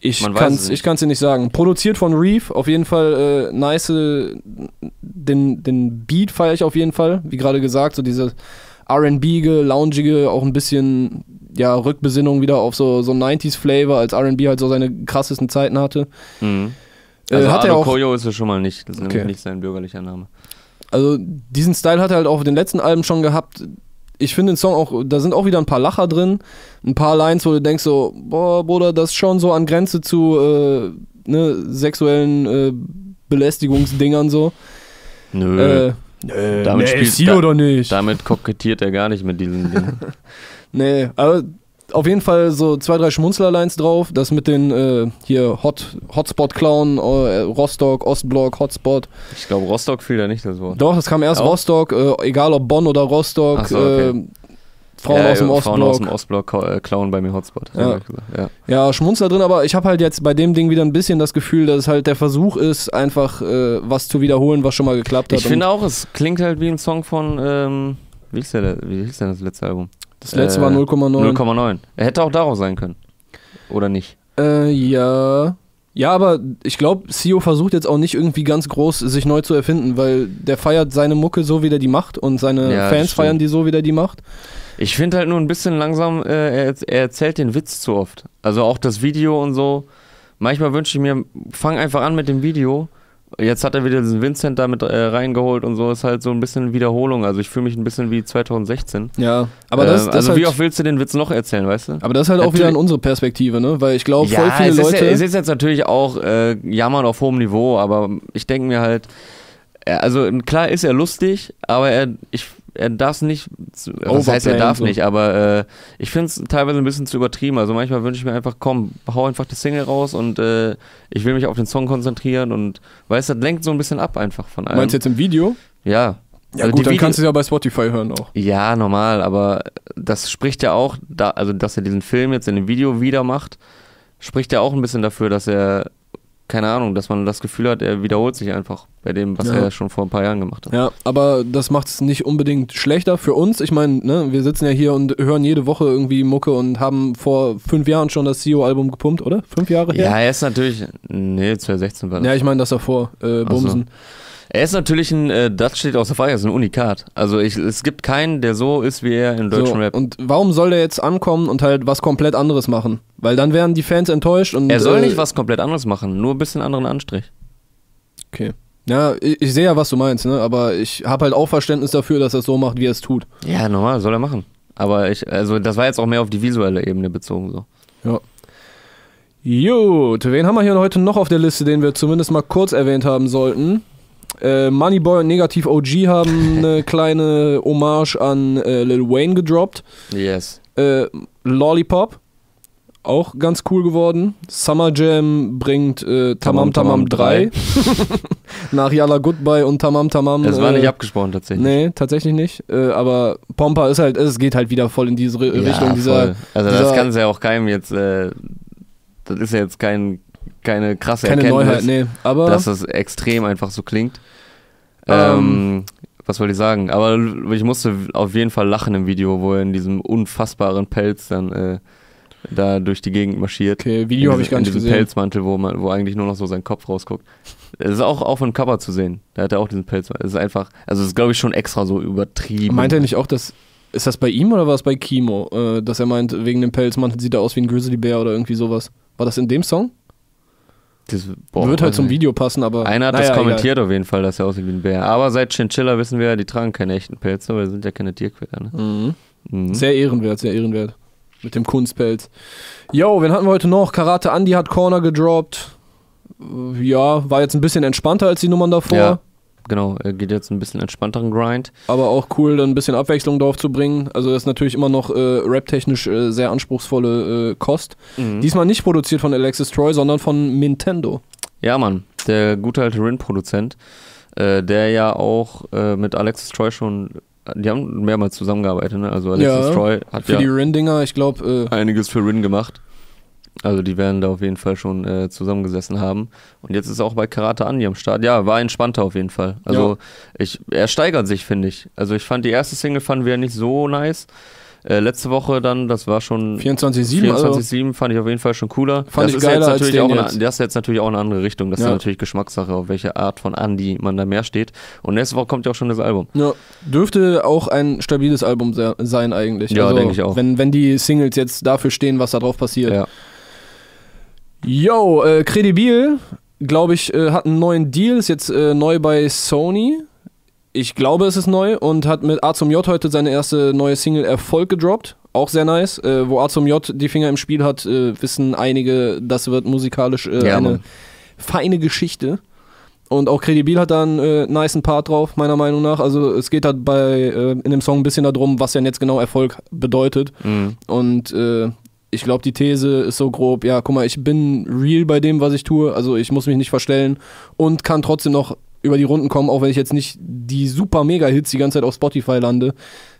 Speaker 2: Ich kann's,
Speaker 1: es
Speaker 2: ich kann's dir nicht sagen. Produziert von Reef, auf jeden Fall äh, nice. äh, Den, den Beat feiere ich auf jeden Fall. Wie gerade gesagt, so diese RB-ge, loungige, auch ein bisschen ja, Rückbesinnung wieder auf so, so 90s-Flavor, als RB halt so seine krassesten Zeiten hatte.
Speaker 1: Mhm.
Speaker 2: Äh,
Speaker 1: Also
Speaker 2: hat
Speaker 1: Ado
Speaker 2: er auch,
Speaker 1: Koyo ist es schon mal nicht. Das ist
Speaker 2: Okay.
Speaker 1: nämlich nicht sein bürgerlicher Name.
Speaker 2: also diesen Style hat er halt auch auf den letzten Alben schon gehabt. Ich finde den Song auch, da sind auch wieder ein paar Lacher drin, ein paar Lines, wo du denkst so, boah, Bruder, das ist schon so an Grenze zu äh, ne, sexuellen äh, Belästigungsdingern so.
Speaker 1: Nö.
Speaker 2: Äh, nee,
Speaker 1: Damit
Speaker 2: nee,
Speaker 1: spielt- da-
Speaker 2: oder nicht?
Speaker 1: Damit kokettiert er gar nicht mit diesen Dingen. [LAUGHS]
Speaker 2: Nee, aber auf jeden Fall so zwei, drei Schmunzler-Lines drauf. Das mit den äh, hier Hot, Hotspot-Clown, äh, Rostock, Ostblock, Hotspot.
Speaker 1: Ich glaube, Rostock fiel da nicht das Wort.
Speaker 2: Doch, das kam erst
Speaker 1: Auch?
Speaker 2: Rostock, äh, egal ob Bonn oder Rostock.
Speaker 1: So, okay.
Speaker 2: Frauen
Speaker 1: ja,
Speaker 2: aus dem
Speaker 1: ja, Frauen aus
Speaker 2: Ostblock.
Speaker 1: dem Ostblock äh, klauen bei mir Hotspot.
Speaker 2: Ja.
Speaker 1: ja.
Speaker 2: Ja, Schmunzler drin, aber ich habe halt jetzt bei dem Ding wieder ein bisschen das Gefühl, dass es halt der Versuch ist, einfach äh, was zu wiederholen, was schon mal geklappt hat.
Speaker 1: Ich finde auch, es klingt halt wie ein Song von, ähm, wie hieß, der, wie hieß denn das letzte Album?
Speaker 2: das letzte
Speaker 1: äh,
Speaker 2: war 0,9.
Speaker 1: 0,9. Er hätte auch darauf sein können. Oder nicht?
Speaker 2: Äh, ja. Ja, aber ich glaube, Sio versucht jetzt auch nicht irgendwie ganz groß sich neu zu erfinden, weil der feiert seine Mucke so, wie der die macht und seine
Speaker 1: Ja,
Speaker 2: Fans feiern die so, wie der die macht.
Speaker 1: Ich finde halt nur ein bisschen langsam, äh, er, er erzählt den Witz zu oft. Also auch das Video und so. Manchmal wünsche ich mir, fang einfach an mit dem Video. Jetzt hat er wieder diesen Vincent da mit äh, reingeholt und so. Ist halt so ein bisschen Wiederholung. Also ich fühle mich ein bisschen wie 2016.
Speaker 2: Ja, aber das,
Speaker 1: Ähm,
Speaker 2: das
Speaker 1: also
Speaker 2: halt,
Speaker 1: wie oft willst du den Witz noch erzählen, weißt du?
Speaker 2: aber das ist halt auch wieder
Speaker 1: Natürlich-
Speaker 2: in unsere Perspektive, ne? Weil ich glaube, voll viele
Speaker 1: es, ist,
Speaker 2: Leute.
Speaker 1: ja- es ist jetzt natürlich auch äh, Jammern auf hohem Niveau, aber ich denke mir halt, also klar ist er lustig, aber er, ich, er darf es nicht, was heißt er darf nicht, aber äh, ich finde es teilweise ein bisschen zu übertrieben. Also manchmal wünsche ich mir einfach, komm, hau einfach die Single raus und äh, ich will mich auf den Song konzentrieren und weißt du, das lenkt so ein bisschen ab einfach von allem.
Speaker 2: Meinst du jetzt im Video?
Speaker 1: Ja.
Speaker 2: Ja,
Speaker 1: Also
Speaker 2: gut, dann
Speaker 1: Video-
Speaker 2: kannst du es ja bei Spotify hören auch.
Speaker 1: Ja, normal, aber das spricht ja auch, da, also dass er diesen Film jetzt in dem Video wieder macht, spricht ja auch ein bisschen dafür, dass er keine Ahnung, dass man das Gefühl hat, er wiederholt sich einfach bei dem, was
Speaker 2: Ja.
Speaker 1: er schon vor ein paar Jahren gemacht hat.
Speaker 2: Ja, aber das macht es nicht unbedingt schlechter für uns. Ich meine, ne, wir sitzen ja hier und hören jede Woche irgendwie Mucke und haben vor fünf Jahren schon das CEO-Album gepumpt, oder? Fünf Jahre her?
Speaker 1: Ja, er ist natürlich, nee, 2016 war das.
Speaker 2: Ja, ich meine das davor, äh,
Speaker 1: Ach so. Er ist natürlich ein, äh, das steht außer Frage, er ist ein Unikat. Also ich, es gibt keinen, der so ist wie er im deutschen
Speaker 2: So,
Speaker 1: Rap.
Speaker 2: und warum soll der jetzt ankommen und halt was komplett anderes machen? Weil dann wären die Fans enttäuscht und.
Speaker 1: Er soll
Speaker 2: äh,
Speaker 1: nicht was komplett anderes machen, nur ein bisschen anderen Anstrich.
Speaker 2: Okay. Ja, ich, ich sehe ja, was du meinst, ne? Aber ich habe halt auch Verständnis dafür, dass er es so macht, wie er es tut.
Speaker 1: Ja, normal, soll er machen. Aber ich, also das war jetzt auch mehr auf die visuelle Ebene bezogen so.
Speaker 2: Ja. Gut, wen haben wir hier heute noch auf der Liste, den wir zumindest mal kurz erwähnt haben sollten? Äh, Moneyboy und Negativ OG haben [LAUGHS] eine kleine Hommage an äh, Lil Wayne gedroppt.
Speaker 1: Yes.
Speaker 2: Äh, Lollipop, auch ganz cool geworden. Summer Jam bringt äh, Tamam Tamam
Speaker 1: Tamam
Speaker 2: 3. [LAUGHS] [LAUGHS] Nach Yalla Goodbye und Tamam Tamam.
Speaker 1: Es war
Speaker 2: äh,
Speaker 1: nicht abgesprochen tatsächlich.
Speaker 2: Nee, tatsächlich nicht. Äh, aber Pompa ist halt, es geht halt wieder voll in diese Ri-
Speaker 1: Ja,
Speaker 2: Richtung dieser.
Speaker 1: voll. Also
Speaker 2: dieser-
Speaker 1: das kann es ja auch keinem jetzt, äh, das ist ja jetzt kein, keine krasse
Speaker 2: Keine
Speaker 1: Erkenntnis,
Speaker 2: Neuheit, nee. Aber
Speaker 1: dass das extrem einfach so klingt.
Speaker 2: Ähm.
Speaker 1: Ähm, was wollte ich sagen? Aber ich musste auf jeden Fall lachen im Video, wo er in diesem unfassbaren Pelz dann äh, da durch die Gegend marschiert.
Speaker 2: okay, Video
Speaker 1: in
Speaker 2: habe ich gar
Speaker 1: in
Speaker 2: nicht
Speaker 1: diesem
Speaker 2: gesehen.
Speaker 1: Pelzmantel, wo, man, wo eigentlich nur noch so sein Kopf rausguckt. Es ist auch auf dem Cover zu sehen. Da hat er auch diesen Pelzmantel. Es ist einfach, also es ist glaube ich schon extra so übertrieben.
Speaker 2: Meint er nicht auch, dass. Ist das bei ihm oder war es bei Kimo? Äh, dass er meint, wegen dem Pelzmantel sieht er aus wie ein Grizzlybär oder irgendwie sowas. War das in dem Song?
Speaker 1: Das, boah,
Speaker 2: Wird halt zum. Video passen, aber.
Speaker 1: Einer hat
Speaker 2: naja,
Speaker 1: das kommentiert auf jeden Fall, dass er aussieht wie ein Bär. Aber seit Chinchilla wissen wir, die tragen keine echten Pelze, weil sie sind ja keine Tierquäler. Ne?
Speaker 2: Egal. Mhm.
Speaker 1: Mhm.
Speaker 2: Sehr ehrenwert, sehr ehrenwert. Mit dem Kunstpelz. Yo, wen hatten wir heute noch? Karate Andy hat Corner gedroppt. Äh, Ja, war jetzt ein bisschen entspannter als die Nummern davor.
Speaker 1: Ja. Genau, er geht jetzt ein bisschen entspannteren Grind.
Speaker 2: Aber auch cool, dann ein bisschen Abwechslung drauf zu bringen. Also das ist natürlich immer noch äh, rap-technisch äh, sehr anspruchsvolle äh, Kost.
Speaker 1: Mhm.
Speaker 2: Diesmal nicht produziert von Alexis Troy, sondern von Nintendo.
Speaker 1: Ja, Mann, der gute alte Rin-Produzent, äh, der ja auch äh, mit Alexis Troy schon, die haben mehrmals zusammengearbeitet, ne? Also Alexis
Speaker 2: Ja,
Speaker 1: Troy hat
Speaker 2: Für
Speaker 1: ja
Speaker 2: die Rin-Dinger, ich glaube, äh,
Speaker 1: einiges für Rin gemacht. Also die werden da auf jeden Fall schon äh, zusammengesessen haben. Und jetzt ist er auch bei Karate Andi am Start. Ja, war entspannter auf jeden Fall. Also ich, er steigert sich, finde ich. Also ich fand die erste Single fanden wir nicht so nice. Äh, letzte Woche dann, das war schon
Speaker 2: 24-7, also
Speaker 1: 24-7 fand ich auf jeden Fall schon cooler.
Speaker 2: Fand
Speaker 1: das
Speaker 2: ich
Speaker 1: ist
Speaker 2: geiler
Speaker 1: jetzt natürlich auch eine,
Speaker 2: jetzt.
Speaker 1: das ist jetzt natürlich auch eine andere Richtung. Das ist
Speaker 2: Ja.
Speaker 1: ja natürlich Geschmackssache, auf welche Art von Andi man da mehr steht. Und nächste Woche kommt ja auch schon das Album.
Speaker 2: ja, dürfte auch ein stabiles Album se sein eigentlich.
Speaker 1: Ja,
Speaker 2: also,
Speaker 1: denke ich auch.
Speaker 2: Wenn, wenn die Singles jetzt dafür stehen, was da drauf passiert.
Speaker 1: Ja.
Speaker 2: Yo, äh, Credibil, glaube ich, äh, hat einen neuen Deal, ist jetzt äh, neu bei Sony. Ich glaube, es ist neu und hat mit A zum J heute seine erste neue Single Erfolg gedroppt. Auch sehr nice. Äh, wo A zum J die Finger im Spiel hat, äh, wissen einige, das wird musikalisch äh,
Speaker 1: Ja,
Speaker 2: eine
Speaker 1: Mann.
Speaker 2: feine Geschichte. Und auch Credibil hat da einen äh, niceen Part drauf, meiner Meinung nach. Also es geht halt bei äh, in dem Song ein bisschen darum, was denn jetzt genau Erfolg bedeutet.
Speaker 1: Mhm.
Speaker 2: Und äh, ich glaube, die These ist so grob, ja, guck mal, ich bin real bei dem, was ich tue, also ich muss mich nicht verstellen und kann trotzdem noch über die Runden kommen, auch wenn ich jetzt nicht die super Mega-Hits die ganze Zeit auf Spotify lande.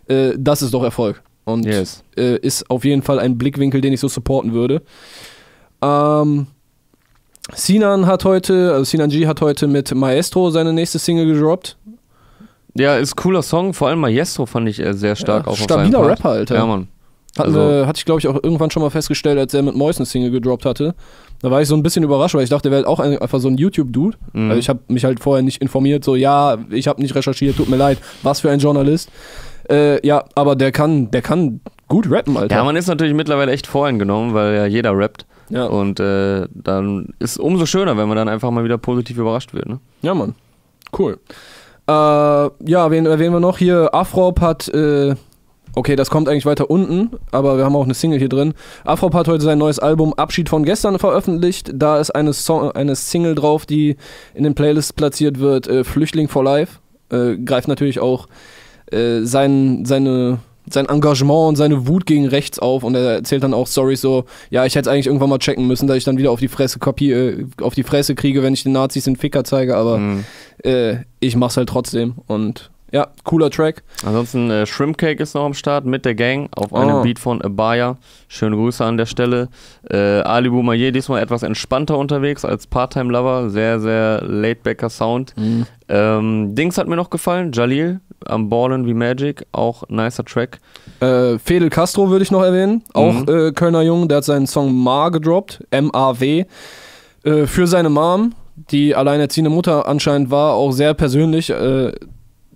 Speaker 2: Äh, das ist doch Erfolg. Und
Speaker 1: Yes.
Speaker 2: äh, ist auf jeden Fall ein Blickwinkel, den ich so supporten würde. Ähm, Sinan hat heute, also Sinan G hat heute mit Maestro seine nächste Single gedroppt.
Speaker 1: Ja, ist cooler Song. Vor allem Maestro fand ich äh, sehr stark
Speaker 2: Ja,
Speaker 1: auch auf
Speaker 2: stabiler
Speaker 1: Part.
Speaker 2: Rapper, Alter.
Speaker 1: Ja, Mann.
Speaker 2: Hatten
Speaker 1: Also-
Speaker 2: wir, hatte ich, glaube ich, auch irgendwann schon mal festgestellt, als er mit Mois eine Single gedroppt hatte. Da war ich so ein bisschen überrascht, weil ich dachte, er wäre auch ein, einfach so ein YouTube-Dude.
Speaker 1: Mhm.
Speaker 2: Also ich habe mich halt vorher nicht informiert, so, ja, ich habe nicht recherchiert, tut mir leid, was für ein Journalist. Äh, ja, aber der kann, der kann gut rappen, Alter.
Speaker 1: Ja, man ist natürlich mittlerweile echt voreingenommen, weil ja jeder rappt.
Speaker 2: ja.
Speaker 1: Und äh, dann ist umso schöner, wenn man dann einfach mal wieder positiv überrascht wird. Ne?
Speaker 2: Ja, Mann. Cool. Äh, ja, wen erwähnen wir noch hier? Afrop hat, äh, okay, das kommt eigentlich weiter unten, aber wir haben auch eine Single hier drin. Afrop hat heute sein neues Album Abschied von gestern veröffentlicht. Da ist eine, Song, eine Single drauf, die in den Playlists platziert wird, äh, Flüchtling for Life. Äh, greift natürlich auch äh, sein, seine, sein Engagement und seine Wut gegen rechts auf und er erzählt dann auch Stories so, ja, ich hätte es eigentlich irgendwann mal checken müssen, dass ich dann wieder auf die Fresse Kopie, äh, auf die Fresse kriege, wenn ich den Nazis den Ficker zeige, aber
Speaker 1: Mhm.
Speaker 2: äh, ich mach's halt trotzdem und Ja, cooler Track.
Speaker 1: Ansonsten äh, Shrimp Cake ist noch am Start mit der Gang auf einem
Speaker 2: Oh.
Speaker 1: Beat von Abaya. Schöne Grüße an der Stelle. Äh, Ali Boumaier diesmal etwas entspannter unterwegs als Part-Time-Lover. Sehr, sehr laid-backer Sound. Ähm, Dings hat mir noch gefallen. Jalil am Ballen wie Magic. Auch nicer Track.
Speaker 2: Äh, Fidel Castro würde ich noch erwähnen. Auch
Speaker 1: Mhm.
Speaker 2: äh, Kölner Jung, der hat seinen Song Ma gedroppt. M-A-W. Äh, für seine Mom, die alleinerziehende Mutter anscheinend war, auch sehr persönlich. Äh,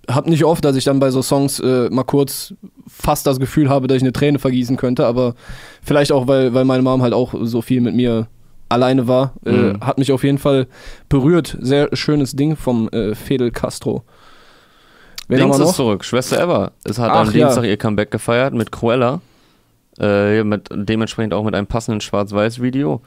Speaker 2: hab nicht oft, dass ich dann bei so Songs äh, mal kurz fast das Gefühl habe, dass ich eine Träne vergießen könnte, aber vielleicht auch, weil, weil meine Mom halt auch so viel mit mir alleine war. Äh,
Speaker 1: Mhm.
Speaker 2: hat mich auf jeden Fall berührt. Sehr schönes Ding vom äh, Fidel Castro. Wen wir
Speaker 1: ist zurück. Schwester Eva. Es hat
Speaker 2: Ach,
Speaker 1: am
Speaker 2: ja.
Speaker 1: Dienstag ihr Comeback gefeiert mit Cruella. Äh, mit, dementsprechend auch mit einem passenden Schwarz-Weiß-Video.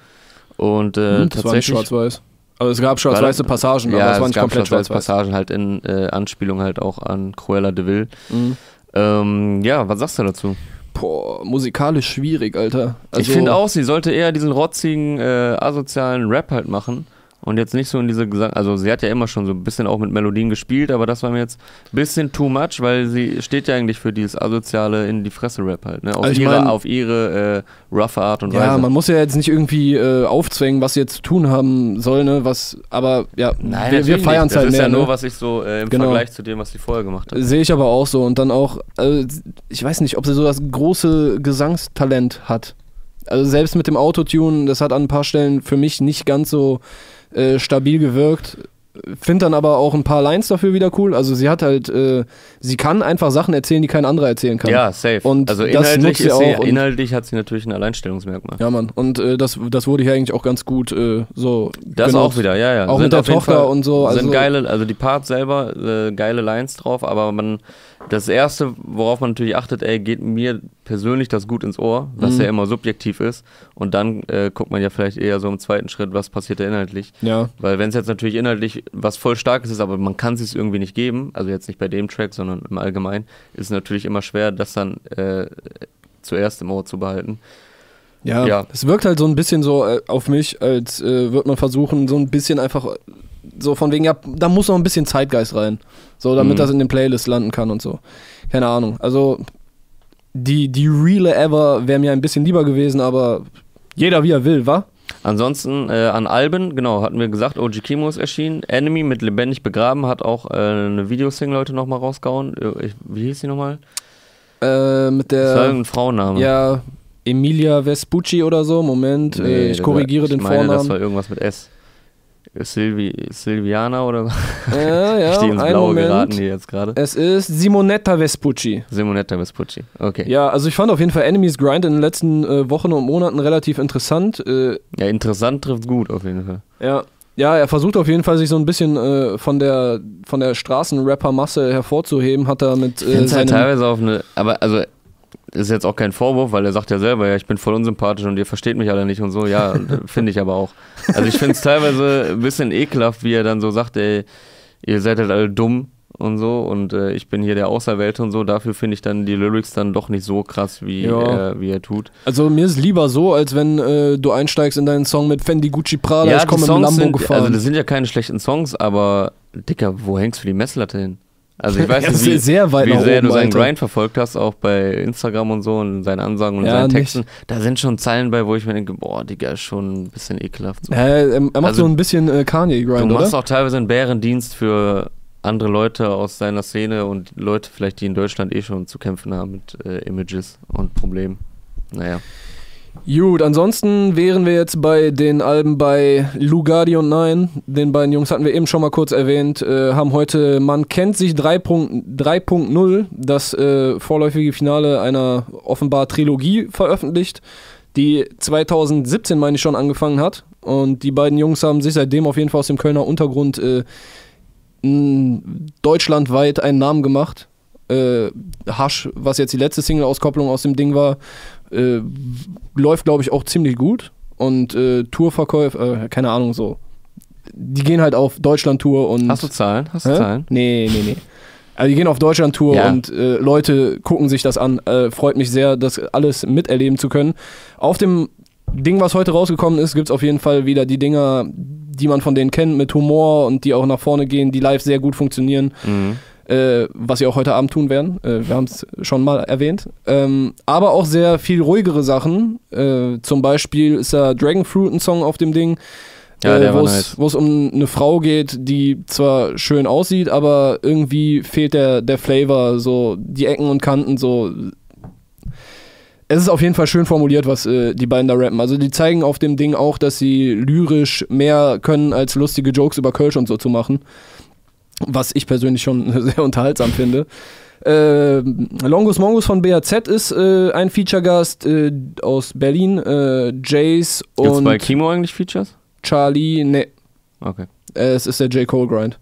Speaker 1: Und äh,
Speaker 2: Hm,
Speaker 1: tatsächlich.
Speaker 2: schwarz-weiß. Also es gab schwarz-weiße Passagen, aber
Speaker 1: ja,
Speaker 2: es war
Speaker 1: es
Speaker 2: nicht
Speaker 1: gab
Speaker 2: komplett
Speaker 1: schwarz-weiß. Passagen halt in äh, Anspielung halt auch an Cruella de Vil.
Speaker 2: Mhm.
Speaker 1: Ähm, ja, was sagst du dazu?
Speaker 2: Boah, musikalisch schwierig, Alter. Also,
Speaker 1: ich finde auch, sie sollte eher diesen rotzigen, äh, asozialen Rap halt machen. Und jetzt nicht so in diese Gesang. Also, sie hat ja immer schon so ein bisschen auch mit Melodien gespielt, aber das war mir jetzt ein bisschen too much, weil sie steht ja eigentlich für dieses asoziale in die Fresse-Rap halt. Ne? Auf,
Speaker 2: Also
Speaker 1: ihre,
Speaker 2: mein-
Speaker 1: auf ihre äh, roughe Art und
Speaker 2: Ja,
Speaker 1: Weise.
Speaker 2: man muss ja jetzt nicht irgendwie äh, aufzwängen, was sie jetzt zu tun haben soll, ne? Was, aber ja,
Speaker 1: Nein,
Speaker 2: wir, wir feiern es halt
Speaker 1: Das ist
Speaker 2: mehr.
Speaker 1: ja nur,
Speaker 2: ne?
Speaker 1: was ich so äh, im
Speaker 2: Genau.
Speaker 1: Vergleich zu dem, was sie vorher gemacht hat.
Speaker 2: Sehe ich aber auch so. Und dann auch, also, ich weiß nicht, ob sie so das große Gesangstalent hat. Also selbst mit dem Autotune, das hat an ein paar Stellen für mich nicht ganz so äh, stabil gewirkt. Find dann aber auch ein paar Lines dafür wieder cool. Also sie hat halt, äh, sie kann einfach Sachen erzählen, die kein anderer erzählen kann.
Speaker 1: Ja, safe.
Speaker 2: Und
Speaker 1: also inhaltlich,
Speaker 2: sie
Speaker 1: sie, inhaltlich hat sie natürlich ein Alleinstellungsmerkmal.
Speaker 2: Ja, Mann. Und äh, das, das wurde hier eigentlich auch ganz gut äh, so.
Speaker 1: Das
Speaker 2: genutzt.
Speaker 1: auch wieder, ja, ja.
Speaker 2: Auch mit der Tochter
Speaker 1: Fall-
Speaker 2: und so, also-
Speaker 1: sind geile, also die Parts selber, äh, geile Lines drauf, aber man, das erste, worauf man natürlich achtet, ey, geht mir persönlich das gut ins Ohr, was
Speaker 2: Mhm.
Speaker 1: ja immer subjektiv ist. Und dann äh, guckt man ja vielleicht eher so im zweiten Schritt, was passiert da inhaltlich.
Speaker 2: Ja.
Speaker 1: Weil wenn es jetzt natürlich inhaltlich was voll Starkes ist, aber man kann es sich irgendwie nicht geben, also jetzt nicht bei dem Track, sondern im Allgemeinen, ist es natürlich immer schwer, das dann äh, zuerst im Ohr zu behalten.
Speaker 2: Ja,
Speaker 1: Ja.
Speaker 2: es wirkt halt so ein bisschen so äh, auf mich, als äh, würde man versuchen, so ein bisschen einfach so von wegen, ja, da muss noch ein bisschen Zeitgeist rein. So, damit
Speaker 1: Mhm.
Speaker 2: das in den Playlist landen kann und so. Keine Ahnung. Also, die, die Reale Ever wäre mir ein bisschen lieber gewesen, aber jeder wie er will, wa?
Speaker 1: Ansonsten äh, an Alben, genau, hatten wir gesagt, OG Kimo ist erschienen. Enemy mit Lebendig begraben hat auch äh, eine Videosingle heute nochmal rausgehauen. Äh, ich, wie hieß die nochmal?
Speaker 2: Äh, mit
Speaker 1: Das war
Speaker 2: der,
Speaker 1: irgendein Frauenname.
Speaker 2: ja, Emilia Vespucci oder so. Moment, äh, ich korrigiere
Speaker 1: war,
Speaker 2: den
Speaker 1: ich meine, Das war
Speaker 2: Vornamen.
Speaker 1: irgendwas mit S. Silvi, Silviana oder
Speaker 2: Ja, [LAUGHS] ja,
Speaker 1: ich die ins Blaue geraten hier jetzt gerade?
Speaker 2: Es ist Simonetta Vespucci.
Speaker 1: Simonetta Vespucci. Okay.
Speaker 2: Ja, also ich fand auf jeden Fall Enemies Grind in den letzten äh, Wochen und Monaten relativ interessant. Äh,
Speaker 1: Ja, interessant trifft gut auf jeden Fall.
Speaker 2: ja. ja, er versucht auf jeden Fall sich so ein bisschen äh, von der von der Straßenrapper-Masse hervorzuheben. Hat er mit äh,
Speaker 1: halt
Speaker 2: seinem
Speaker 1: teilweise auf eine, aber also ist jetzt auch kein Vorwurf, weil er sagt ja selber, ja, ich bin voll unsympathisch und ihr versteht mich alle nicht und so. Ja, [LAUGHS] finde ich aber auch. Also ich finde es teilweise ein bisschen ekelhaft, wie er dann so sagt, ey, ihr seid halt alle dumm und so und äh, ich bin hier der Auserwählte und so. Dafür finde ich dann die Lyrics dann doch nicht so krass, wie,
Speaker 2: Ja.
Speaker 1: äh, wie er tut.
Speaker 2: also mir ist lieber so, als wenn äh, du einsteigst in deinen Song mit Fendi Gucci Prada, ich
Speaker 1: die
Speaker 2: komme
Speaker 1: Songs
Speaker 2: Lambo
Speaker 1: sind,
Speaker 2: gefahren.
Speaker 1: also das sind ja keine schlechten Songs, aber Dicker, wo hängst du die Messlatte hin? Also ich [LAUGHS] weiß
Speaker 2: Ja,
Speaker 1: nicht,
Speaker 2: sehr-
Speaker 1: wie,
Speaker 2: sehr weit
Speaker 1: wie sehr
Speaker 2: oben,
Speaker 1: du seinen
Speaker 2: Alter.
Speaker 1: Grind verfolgt hast, auch bei Instagram und so und seinen Ansagen und
Speaker 2: Ja,
Speaker 1: seinen
Speaker 2: nicht.
Speaker 1: Texten. Da sind schon Zeilen bei, wo ich mir denke, boah, Digga, ist schon ein bisschen ekelhaft. So.
Speaker 2: Ja, er, er macht
Speaker 1: Also,
Speaker 2: so ein bisschen äh, Kanye-Grind,
Speaker 1: du machst
Speaker 2: oder?
Speaker 1: auch teilweise einen Bärendienst für andere Leute aus seiner Szene und Leute vielleicht, die in Deutschland eh schon zu kämpfen haben mit äh, Images und Problemen. Naja.
Speaker 2: Gut, ansonsten wären wir jetzt bei den Alben bei Lugardi und Nein. Den beiden Jungs hatten wir eben schon mal kurz erwähnt, äh, haben heute Man kennt sich 3.0, 3.0, das äh, vorläufige Finale einer offenbar Trilogie veröffentlicht, die 2017, meine ich, schon angefangen hat. Und die beiden Jungs haben sich seitdem auf jeden Fall aus dem Kölner Untergrund äh, deutschlandweit einen Namen gemacht. Äh, Hasch, was jetzt die letzte Single-Auskopplung aus dem Ding war, äh, läuft, glaube ich, auch ziemlich gut. Und äh, Tourverkäufe, äh, keine Ahnung, so. Die gehen halt auf Deutschland-Tour und.
Speaker 1: Hast du Zahlen? Hast du
Speaker 2: Hä?
Speaker 1: Zahlen?
Speaker 2: Nee, nee, nee. Also die gehen auf Deutschland-Tour
Speaker 1: Ja.
Speaker 2: und äh, Leute gucken sich das an. Äh, freut mich sehr, das alles miterleben zu können. Auf dem Ding, was heute rausgekommen ist, gibt es auf jeden Fall wieder die Dinger, die man von denen kennt, mit Humor und die auch nach vorne gehen, die live sehr gut funktionieren.
Speaker 1: Mhm.
Speaker 2: Äh, was sie auch heute Abend tun werden. Äh, wir haben es schon mal erwähnt. Ähm, aber auch sehr viel ruhigere Sachen. Äh, zum Beispiel ist da Dragon Fruit ein Song auf dem Ding.
Speaker 1: Ja,
Speaker 2: äh, wo es
Speaker 1: nice.
Speaker 2: um eine Frau geht, die zwar schön aussieht, aber irgendwie fehlt der, der Flavor, so die Ecken und Kanten, so. Es ist auf jeden Fall schön formuliert, was äh, die beiden da rappen. Also die zeigen auf dem Ding auch, dass sie lyrisch mehr können, als lustige Jokes über Kölsch und so zu machen. Was ich persönlich schon [LAUGHS] sehr unterhaltsam finde. Äh, Longus Mongus von BAZ ist äh, ein Feature-Gast äh, aus Berlin. Äh, Jace
Speaker 1: Gibt's
Speaker 2: und
Speaker 1: bei Kimo eigentlich Features?
Speaker 2: Charlie, ne,
Speaker 1: Okay.
Speaker 2: äh, es ist der J. Cole Grind.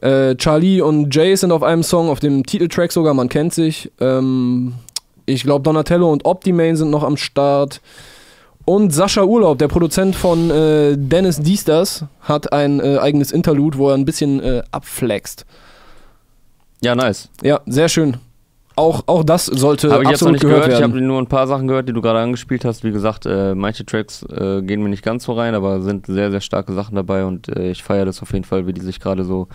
Speaker 2: Äh, Charlie und Jay sind auf einem Song, auf dem Titeltrack sogar, man kennt sich. Ähm, ich glaube, Donatello und Optimane sind noch am Start. Und Sascha Urlaub, der Produzent von äh, Dennis Diesters, hat ein äh, eigenes Interlude, wo er ein bisschen äh, abflext.
Speaker 1: Ja, nice.
Speaker 2: Ja, sehr schön. Auch, auch das sollte
Speaker 1: Habe ich jetzt noch
Speaker 2: absolut
Speaker 1: nicht
Speaker 2: gehört
Speaker 1: gehört. Ich habe nur ein paar Sachen gehört, die du gerade angespielt hast. Wie gesagt, äh, manche Tracks äh, gehen mir nicht ganz so rein, aber sind sehr, sehr starke Sachen dabei und äh, ich feiere das auf jeden Fall, wie die sich gerade so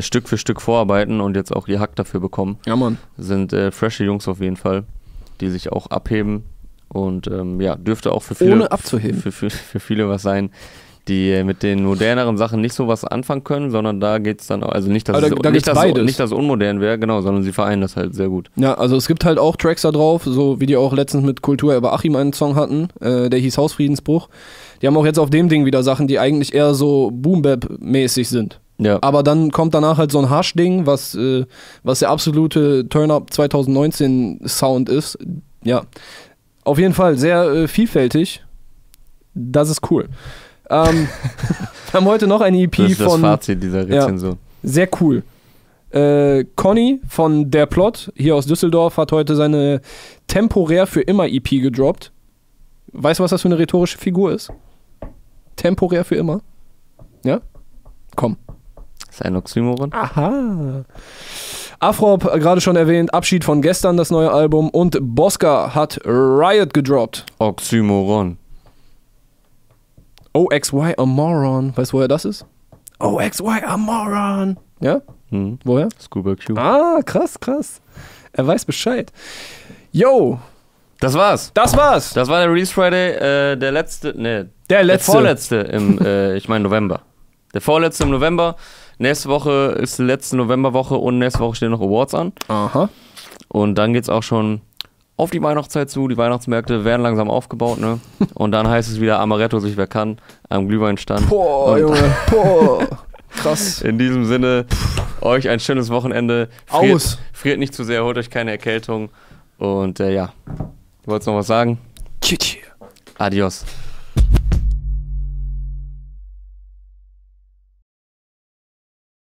Speaker 1: Stück für Stück vorarbeiten und jetzt auch ihr Hack dafür bekommen.
Speaker 2: ja, Mann.
Speaker 1: Sind frische Jungs auf jeden Fall, die sich auch abheben und ähm, ja, dürfte auch für viele,
Speaker 2: Ohne abzuheben.
Speaker 1: Für, für, für viele was sein, die mit den moderneren Sachen nicht so was anfangen können, sondern da geht es dann auch, also nicht, dass,
Speaker 2: Aber
Speaker 1: es,
Speaker 2: da- da
Speaker 1: nicht, dass, es, nicht, dass es unmodern wäre, genau, sondern sie vereinen das halt sehr gut.
Speaker 2: Ja, also es gibt halt auch Tracks da drauf, so wie die auch letztens mit Kultur über Achim einen Song hatten, äh, der hieß Hausfriedensbruch. Die haben auch jetzt auf dem Ding wieder Sachen, die eigentlich eher so Boom-Bap-mäßig sind.
Speaker 1: Ja.
Speaker 2: Aber dann kommt danach halt so ein Hasch-Ding, was, äh, was der absolute Turn-Up 2019-Sound ist. Ja, auf jeden Fall sehr äh, vielfältig. Das ist cool. Ähm, [LAUGHS] wir haben heute noch eine EP
Speaker 1: Das ist das
Speaker 2: von...
Speaker 1: Fazit dieser
Speaker 2: Ja.
Speaker 1: Rezension.
Speaker 2: Sehr cool. Äh, Conny von Der Plot hier aus Düsseldorf hat heute seine temporär für immer EP gedroppt. Weißt du, was das für eine rhetorische Figur ist? Temporär für immer? Ja? Komm.
Speaker 1: Das ist ein Oxymoron.
Speaker 2: Aha. Afrop, äh, gerade schon erwähnt, Abschied von gestern, das neue Album. Und Bosca hat Riot gedroppt.
Speaker 1: Oxymoron.
Speaker 2: OXY a Moron. Weißt du, woher das ist? OXY a Moron. Ja?
Speaker 1: Hm.
Speaker 2: Woher?
Speaker 1: Scuba Q.
Speaker 2: Ah, krass, krass. Er weiß Bescheid. Yo,
Speaker 1: Das war's.
Speaker 2: das war's.
Speaker 1: Das war der Release Friday, äh, der letzte, ne,
Speaker 2: Der
Speaker 1: der
Speaker 2: letzte.
Speaker 1: vorletzte im, äh, ich meine November. Der vorletzte im November. Nächste Woche ist die letzte Novemberwoche und nächste Woche stehen noch Awards an.
Speaker 2: Aha.
Speaker 1: Und dann geht's auch schon auf die Weihnachtszeit zu. Die Weihnachtsmärkte werden langsam aufgebaut, ne? [LAUGHS] Und dann heißt es wieder Amaretto sich wer kann am Glühweinstand.
Speaker 2: Boah,
Speaker 1: Und
Speaker 2: Junge. [LAUGHS] Boah. Krass.
Speaker 1: In diesem Sinne, euch ein schönes Wochenende. Friert,
Speaker 2: Aus.
Speaker 1: friert nicht zu sehr, holt euch keine Erkältung. Und äh, ja, wolltest noch was sagen?
Speaker 2: Tschüss.
Speaker 1: Adios.